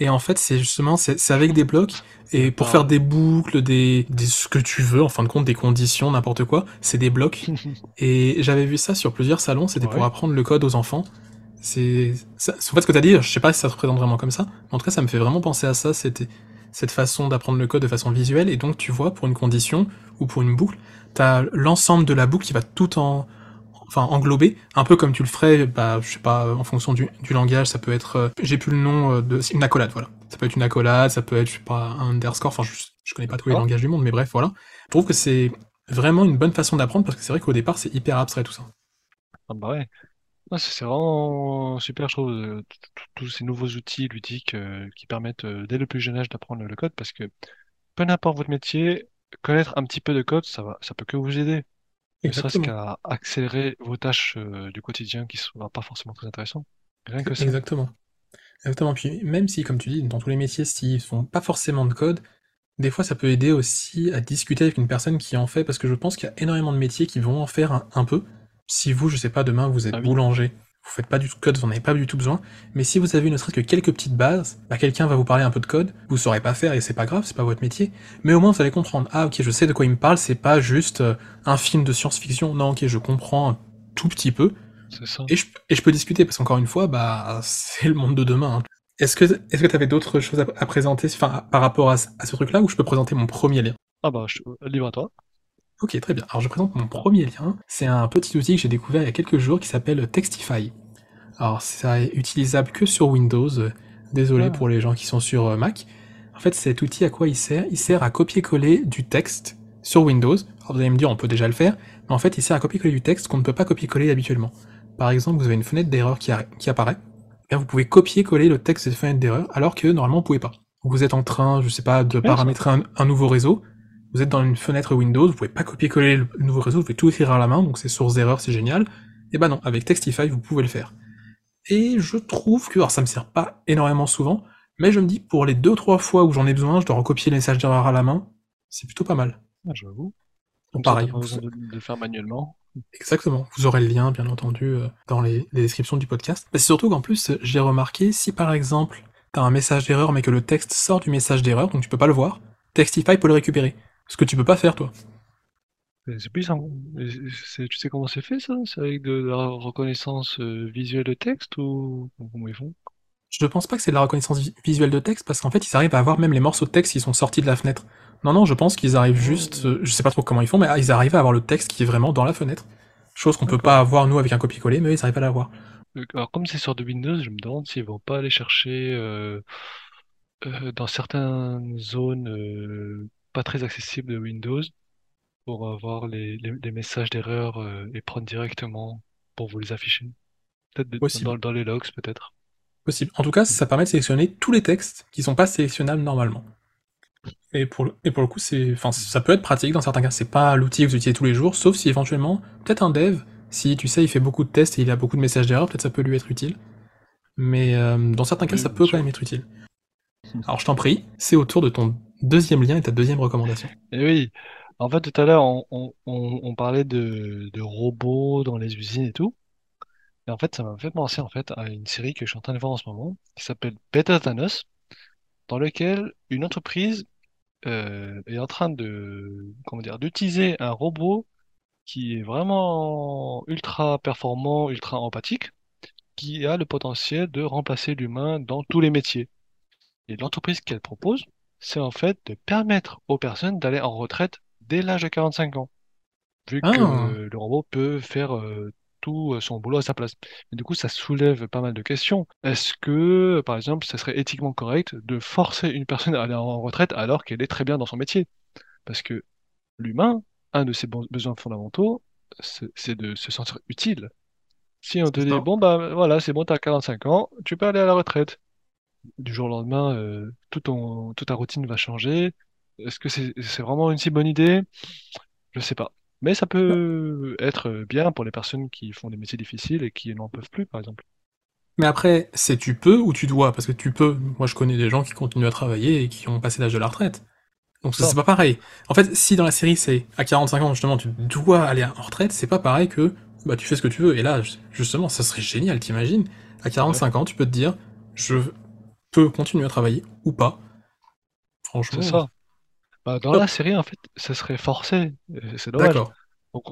Et en fait, c'est justement, c'est c'est avec des blocs. Et pour faire des boucles, des, des ce que tu veux, en fin de compte, des conditions, n'importe quoi, c'est des blocs. Et j'avais vu ça sur plusieurs salons. C'était pour Ouais. apprendre le code aux enfants. C'est, ça- en fait, ce que t'as dit, je sais pas si ça se représente vraiment comme ça. Mais en tout cas, ça me fait vraiment penser à ça. C'était cette façon d'apprendre le code de façon visuelle. Et donc, tu vois, pour une condition ou pour une boucle, t'as l'ensemble de la boucle qui va tout en, enfin, englober, un peu comme tu le ferais, bah, je sais pas, en fonction du, du langage, ça peut être, euh, j'ai plus le nom euh, de, c'est une accolade, voilà. Ça peut être une accolade, ça peut être, je sais pas, un underscore, enfin, je, je connais pas tous les langages du monde, mais bref, voilà. Je trouve que c'est vraiment une bonne façon d'apprendre parce que c'est vrai qu'au départ, c'est hyper abstrait tout ça. Ah bah ouais. Ah, c'est vraiment super, je trouve, euh, t- t- tous ces nouveaux outils ludiques euh, qui permettent euh, dès le plus jeune âge d'apprendre le code parce que peu importe votre métier, connaître un petit peu de code, ça va, ça peut que vous aider. Ne serait-ce Exactement. qu'à accélérer vos tâches euh, du quotidien qui sont pas forcément très intéressantes. Rien que ça. Exactement. Exactement. Puis même si, comme tu dis, dans tous les métiers, s'ils font pas forcément de code, des fois ça peut aider aussi à discuter avec une personne qui en fait, parce que je pense qu'il y a énormément de métiers qui vont en faire un, un peu. Si vous, je sais pas, demain vous êtes Ah oui. boulanger, vous faites pas du code, vous en avez pas du tout besoin, mais si vous avez ne serait-ce que quelques petites bases, bah quelqu'un va vous parler un peu de code, vous saurez pas faire et c'est pas grave, c'est pas votre métier, mais au moins vous allez comprendre. Ah ok, je sais de quoi il me parle, c'est pas juste euh, un film de science-fiction, non ok, je comprends un tout petit peu, ça. et je, et je peux discuter, parce qu'encore une fois, bah, c'est le monde de demain. hein. Est-ce que est-ce que tu avais d'autres choses à, à présenter enfin, par rapport à, ce- à ce truc-là, ou je peux présenter mon premier lien? Ah bah, je... libre à toi. Ok, très bien. Alors je présente mon premier lien. C'est un petit outil que j'ai découvert il y a quelques jours qui s'appelle Textify. Alors, ça est utilisable que sur Windows. Désolé Ah. pour les gens qui sont sur euh, Mac. En fait, cet outil, à quoi il sert? Il sert à copier-coller du texte sur Windows. Alors, vous allez me dire, on peut déjà le faire, mais en fait, il sert à copier-coller du texte qu'on ne peut pas copier-coller habituellement. Par exemple, vous avez une fenêtre d'erreur qui, apparaît. Et vous pouvez copier-coller le texte de cette fenêtre d'erreur, alors que normalement, vous pouvez pas. Vous êtes en train, je sais pas, de paramétrer un, un nouveau réseau. Vous êtes dans une fenêtre Windows, vous pouvez pas copier-coller le nouveau réseau, vous pouvez tout écrire à la main, donc c'est source d'erreur, c'est génial. Et bah non, avec Textify, vous pouvez le faire. Et je trouve que, alors ça me sert pas énormément souvent, mais je me dis pour les deux trois fois où j'en ai besoin, je dois recopier les messages d'erreur à la main, c'est plutôt pas mal. Ah, j'avoue. Donc pareil, pas vous- besoin de, de le faire manuellement. exactement. Vous aurez le lien, bien entendu, euh, dans les, les descriptions du podcast. Mais c'est surtout qu'en plus, j'ai remarqué, si par exemple, t'as un message d'erreur, mais que le texte sort du message d'erreur, donc tu peux pas le voir, Textify peut le récupérer. Ce que tu peux pas faire, toi. C'est plus c'est- Tu sais comment c'est fait ça? C'est avec de la reconnaissance euh, visuelle de texte ou comment ils font? Je ne pense pas que c'est de la reconnaissance vi- visuelle de texte, parce qu'en fait, ils arrivent à avoir même les morceaux de texte qui sont sortis de la fenêtre. Non, non, je pense qu'ils arrivent juste, euh, je sais pas trop comment ils font, mais ah, ils arrivent à avoir le texte qui est vraiment dans la fenêtre. Chose qu'on peut pas avoir, nous, avec un copier-coller, mais ils arrivent à l'avoir. Euh, Alors comme c'est sur de Windows, je me demande s'ils vont pas aller chercher euh, dans certaines zones pas très accessibles de Windows pour avoir les, les, les messages d'erreur euh, et prendre directement pour vous les afficher. Peut-être dans, dans les logs, peut-être. Possible. En tout cas, ça permet de sélectionner tous les textes qui sont pas sélectionnables normalement. Et pour le, et pour le coup, c'est, enfin, ça peut être pratique dans certains cas. C'est pas l'outil que vous utilisez tous les jours, sauf si éventuellement, peut-être un dev, si tu sais, il fait beaucoup de tests et il a beaucoup de messages d'erreur, peut-être ça peut lui être utile. Mais euh, dans certains cas, Oui, ça peut sûr. quand même être utile. Alors je t'en prie, c'est au tour de ton deuxième lien et ta deuxième recommandation. Et oui, en fait, tout à l'heure, on, parlait de, robots dans les usines et tout. Et en fait, ça m'a fait penser en fait à une série que je suis en train de voir en ce moment, qui s'appelle Better Than Us, dans lequel une entreprise euh, est en train de, comment dire, d'utiliser un robot qui est vraiment ultra performant, ultra empathique, qui a le potentiel de remplacer l'humain dans tous les métiers. Et l'entreprise qu'elle propose, c'est en fait de permettre aux personnes d'aller en retraite dès l'âge de 45 ans, vu Ah. que le robot peut faire euh, tout euh, son boulot à sa place. Et du coup, ça soulève pas mal de questions. Est-ce que, par exemple, ça serait éthiquement correct de forcer une personne à aller en retraite alors qu'elle est très bien dans son métier? Parce que l'humain, un de ses besoins fondamentaux, c'est de se sentir utile. Si on te dit, bon, bah voilà, c'est bon, t'as 45 ans, tu peux aller à la retraite. Du jour au lendemain, euh, tout ton, toute ta routine va changer. Est-ce que c'est c'est vraiment une si bonne idée? Je sais pas. Mais ça peut être bien pour les personnes qui font des métiers difficiles et qui n'en peuvent plus, par exemple. Mais après, c'est tu peux ou tu dois, parce que tu peux. Moi, je connais des gens qui continuent à travailler et qui ont passé l'âge de la retraite. Donc ça, Ça. c'est pas pareil. En fait, si dans la série c'est à 45 ans justement tu dois aller en retraite, c'est pas pareil que bah tu fais ce que tu veux. Et là, justement, ça serait génial, t'imagines? À 45 ans, tu peux te dire, je peux continuer à travailler ou pas. Franchement. C'est ça. Bah, dans la série, en fait, ça serait forcé. Et C'est dommage. D'accord. Donc,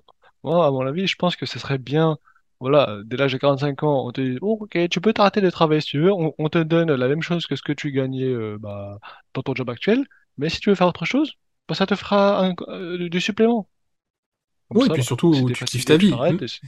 moi, à mon avis, je pense que ce serait bien. Voilà, dès l'âge de 45 ans, on te dit, oh, ok, tu peux t'arrêter de travailler si tu veux. On, on te donne la même chose que ce que tu gagnais euh, bah, dans ton job actuel. Mais si tu veux faire autre chose, bah, ça te fera un- euh, du supplément. Comme Oui, et ça, puis bah, surtout, si tu kiffes ta vie. et c'est-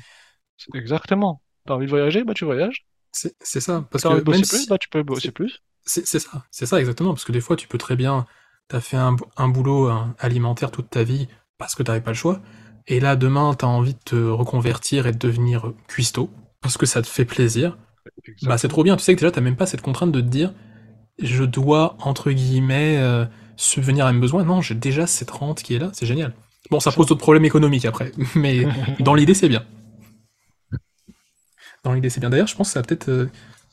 Exactement. T'as envie de voyager, bah tu voyages. C'est ça. Parce que même plus, si. bah tu peux bosser c'est- plus. C'est ça, c'est ça exactement, parce que des fois tu peux très bien, t'as fait un, un boulot un- alimentaire toute ta vie parce que t'avais pas le choix, et là demain t'as envie de te reconvertir et de devenir cuistot parce que ça te fait plaisir, bah c'est trop bien, tu sais que déjà t'as même pas cette contrainte de te dire je dois entre guillemets euh, subvenir à mes besoins, non j'ai déjà cette rente qui est là, c'est génial. Bon Ça. pose d'autres problèmes économiques après, mais dans l'idée c'est bien. Dans l'idée c'est bien. D'ailleurs je pense que ça peut-être euh,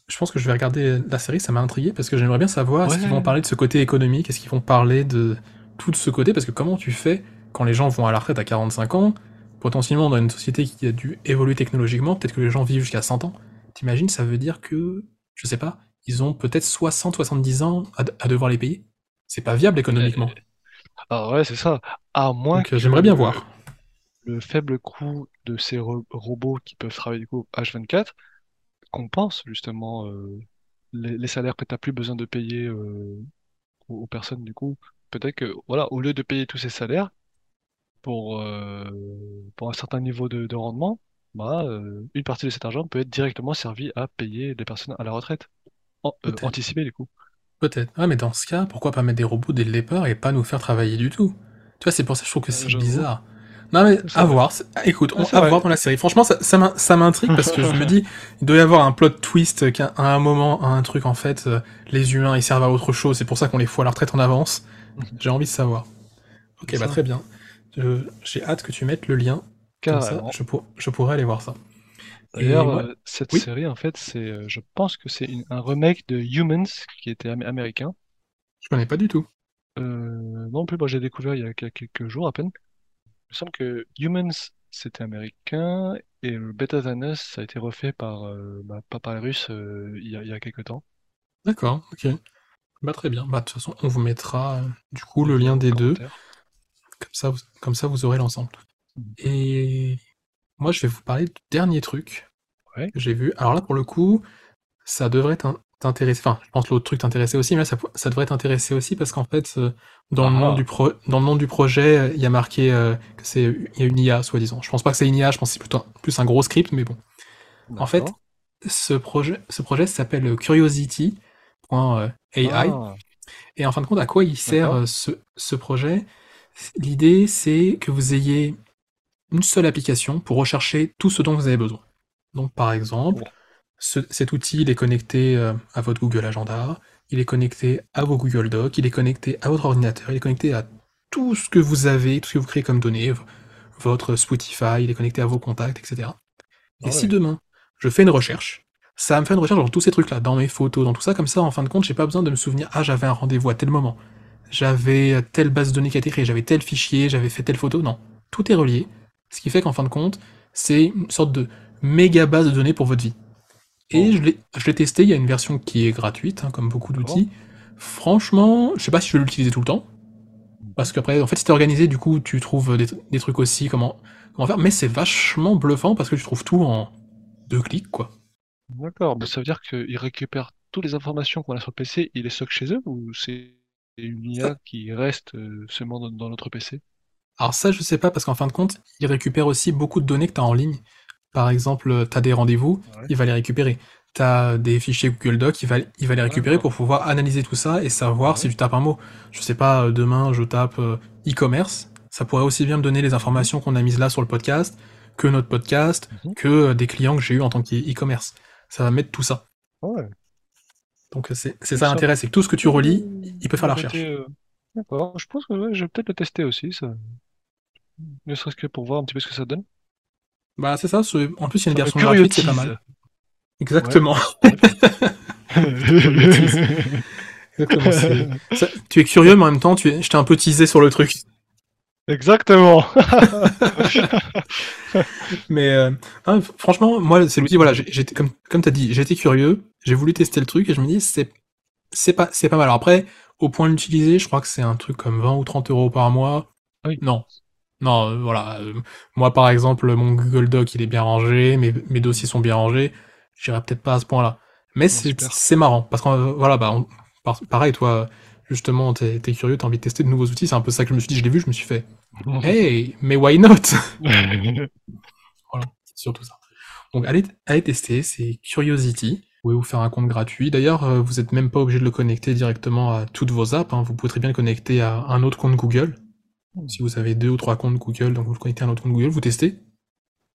je pense que je vais regarder la série, ça m'a intrigué parce que j'aimerais bien savoir est-ce qu'ils Ouais. vont parler de ce côté économique, est-ce qu'ils vont parler de tout de ce côté, parce que comment tu fais quand les gens vont à la retraite à 45 ans, potentiellement dans une société qui a dû évoluer technologiquement, peut-être que les gens vivent jusqu'à 100 ans. T'imagines, ça veut dire que, je sais pas, ils ont peut-être 60-70 ans à, à devoir les payer? C'est pas viable économiquement. Ah ouais, c'est ça. À moins Donc euh, que j'aimerais bien voir. Le faible coût de ces ro- robots qui peuvent travailler du coup H24 compense justement euh, les, les salaires que tu n'as plus besoin de payer euh, aux, aux personnes du coup. Peut-être que voilà, au lieu de payer tous ces salaires pour, euh, pour un certain niveau de, de rendement, bah, une partie de cet argent peut être directement servi à payer des personnes à la retraite. Peut-être. anticiper, du coup. Peut-être. Ouais, mais dans ce cas, pourquoi pas mettre des robots dès le départ et pas nous faire travailler du tout? Tu vois, c'est pour ça que je trouve que c'est bizarre. Non, mais à voir. Écoute, on, à voir dans la série. Franchement, ça, ça m'in- ça m'intrigue parce que je me dis, il doit y avoir un plot twist qu'à à un moment, un truc, en fait, euh, les humains, ils servent à autre chose. C'est pour ça qu'on les fout à la retraite en avance. J'ai envie de savoir. Ok, bah très bien. Je- J'ai hâte que tu mettes le lien. Comme ça, je, pour- je pourrais aller voir ça. Et D'ailleurs, euh, cette Oui. série, en fait, c'est, euh, je pense que c'est un remake de Humans qui était am- américain. je connais pas du tout. Euh, non plus, moi j'ai découvert il y a quel- quelques jours à peine. Il me semble que Humans c'était américain et le Better Than Us ça a été refait par, euh, bah, pas par les Russes euh, il y a, il y a quelques temps. D'accord, ok. Bah très bien. Bah de toute façon, on vous mettra euh, du coup le lien des deux. Comme ça, vous, comme ça, vous aurez l'ensemble. Mhm. Et moi, je vais vous parler du dernier truc Ouais. que j'ai vu. Alors là, pour le coup, ça devrait t'in- t'intéresser. Enfin, je pense que l'autre truc t'intéressait aussi, mais là, ça, ça devrait t'intéresser aussi parce qu'en fait, euh, dans, le Ah. nom du pro, dans le nom du projet, il y a marqué euh, que c'est il y a une IA, soi-disant. Je pense pas que c'est une IA, je pense que c'est plutôt plus un gros script, mais bon. En fait, ce projet, ce projet s'appelle Curiosity.ai. Ah, Et en fin de compte, à quoi il sert euh, ce, ce projet? L'idée, c'est que vous ayez une seule application pour rechercher tout ce dont vous avez besoin. Donc, par exemple. Ce- cet outil, il est connecté euh, à votre Google Agenda, il est connecté à vos Google Docs, il est connecté à votre ordinateur, il est connecté à tout ce que vous avez, tout ce que vous créez comme données, votre Spotify, il est connecté à vos contacts, etc. Et Ah si ouais. demain, je fais une recherche, ça va me faire une recherche dans tous ces trucs-là, dans mes photos, dans tout ça, comme ça, en fin de compte, j'ai pas besoin de me souvenir, ah, j'avais un rendez-vous à tel moment, j'avais euh, telle base de données qui a été créée, j'avais tel fichier, j'avais fait telle photo, non. Tout est relié, ce qui fait qu'en fin de compte, c'est une sorte de méga base de données pour votre vie. Et je l'ai je l'ai testé, il y a une version qui est gratuite, hein, comme beaucoup d'outils. Franchement, je sais pas si je vais l'utiliser tout le temps, parce qu'après, en fait, si t'es organisé, du coup, tu trouves des, des trucs aussi, comment, comment faire, mais c'est vachement bluffant parce que tu trouves tout en deux clics, quoi. D'accord. Mais ça veut dire qu'ils récupèrent toutes les informations qu'on a sur le PC, ils les stockent chez eux ou c'est une IA qui reste euh, seulement dans, dans notre PC? Alors ça, je sais pas, parce qu'en fin de compte, il récupère aussi beaucoup de données que tu as en ligne. Par exemple, tu as des rendez-vous, Ouais. il va les récupérer. Tu as des fichiers Google Docs, il va, il va les récupérer pour pouvoir analyser tout ça et savoir Ouais. si tu tapes un mot. Je sais pas, euh, demain, je tape euh, e-commerce, ça pourrait aussi bien me donner les informations qu'on a mises là sur le podcast, que notre podcast, Mhm. que euh, des clients que j'ai eu en tant qu'e-commerce. Ça va mettre tout ça. Ouais. Donc euh, c'est Ça- l'intérêt, c'est que tout ce que tu relis, il peut faire la recherche. euh, D'accord. Je pense que je vais peut-être le tester aussi, ça. Ne serait-ce que pour voir un petit peu ce que ça donne. Bah c'est ça, en plus il y a une version gratuite, c'est pas mal. Exactement. Exactement, ça- tu es curieux, mais en même temps, tu es, je t'ai un peu teasé sur le truc. Exactement. Mais euh, hein, f- franchement, moi, c'est l'outil, voilà, j'étais, comme, comme tu as dit, j'étais curieux, j'ai voulu tester le truc et je me dis, c'est, c'est, pas, c'est pas mal. Alors après, au point de l'utiliser, je crois que c'est un truc comme 20 ou 30 euros par mois. Oui. Non. Non, euh, voilà. euh, moi, par exemple, mon Google Doc, il est bien rangé, mes, mes dossiers sont bien rangés. J'irai peut-être pas à ce point-là. Mais c'est, super. c'est marrant. Parce que, euh, voilà, bah, on- par- pareil, toi, justement, t'es, t'es curieux, t'as envie de tester de nouveaux outils. C'est un peu ça que je me suis dit, je l'ai vu, je me suis fait, hey, mais why not? Voilà, c'est surtout ça. Donc allez, allez tester, c'est Curiosity. Vous pouvez vous faire un compte gratuit. D'ailleurs, euh, vous n'êtes même pas obligé de le connecter directement à toutes vos apps. hein. Vous pouvez très bien le connecter à un autre compte Google. Si vous avez deux ou trois comptes Google, donc vous le connectez à un autre compte Google, vous testez.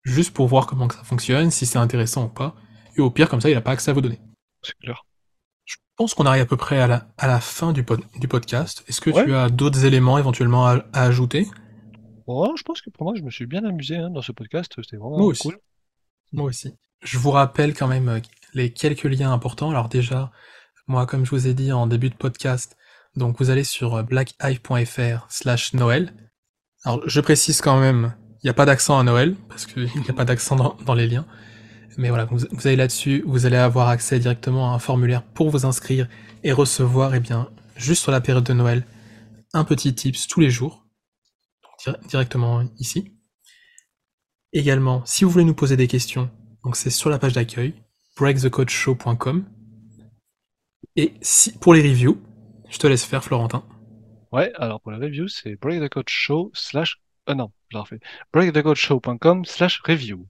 Juste pour voir comment que ça fonctionne, si c'est intéressant ou pas. Et au pire, comme ça, il n'a pas accès à vos données. C'est clair. Je pense qu'on arrive à peu près à la, à la fin du, pod- du podcast. Est-ce que Ouais. tu as d'autres éléments éventuellement à, à ajouter? Bon, je pense que pour moi, je me suis bien amusé hein, dans ce podcast. C'était vraiment Moi aussi. cool. Moi aussi. Je vous rappelle quand même euh, les quelques liens importants. Alors déjà, moi, comme je vous ai dit en début de podcast, donc vous allez sur euh, blackhive.fr slash Noël. Alors je précise quand même, il n'y a pas d'accent à Noël, parce qu'il n'y a pas d'accent dans, les liens. Mais voilà, vous, allez là-dessus, vous allez avoir accès directement à un formulaire pour vous inscrire et recevoir, eh bien, juste sur la période de Noël, un petit tips tous les jours, directement ici. Également, si vous voulez nous poser des questions, donc c'est sur la page d'accueil, breakthecodeshow.com. Et pour les reviews, je te laisse faire, Florentin. Ouais, alors pour la review, c'est breakthecodeshow slash... Ah non, je la refais. breakthecodeshow.com slash review.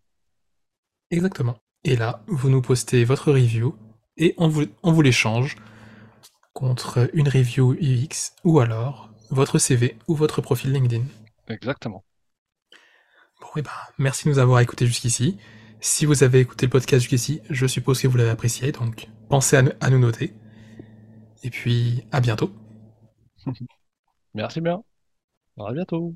Exactement. Et là, vous nous postez votre review et on vous, on vous l'échange contre une review UX ou alors votre CV ou votre profil LinkedIn. Exactement. Bon, et ben, merci de nous avoir écoutés jusqu'ici. Si vous avez écouté le podcast jusqu'ici, je suppose que vous l'avez apprécié, donc pensez à, à nous noter. Et puis à bientôt. Merci bien. À bientôt.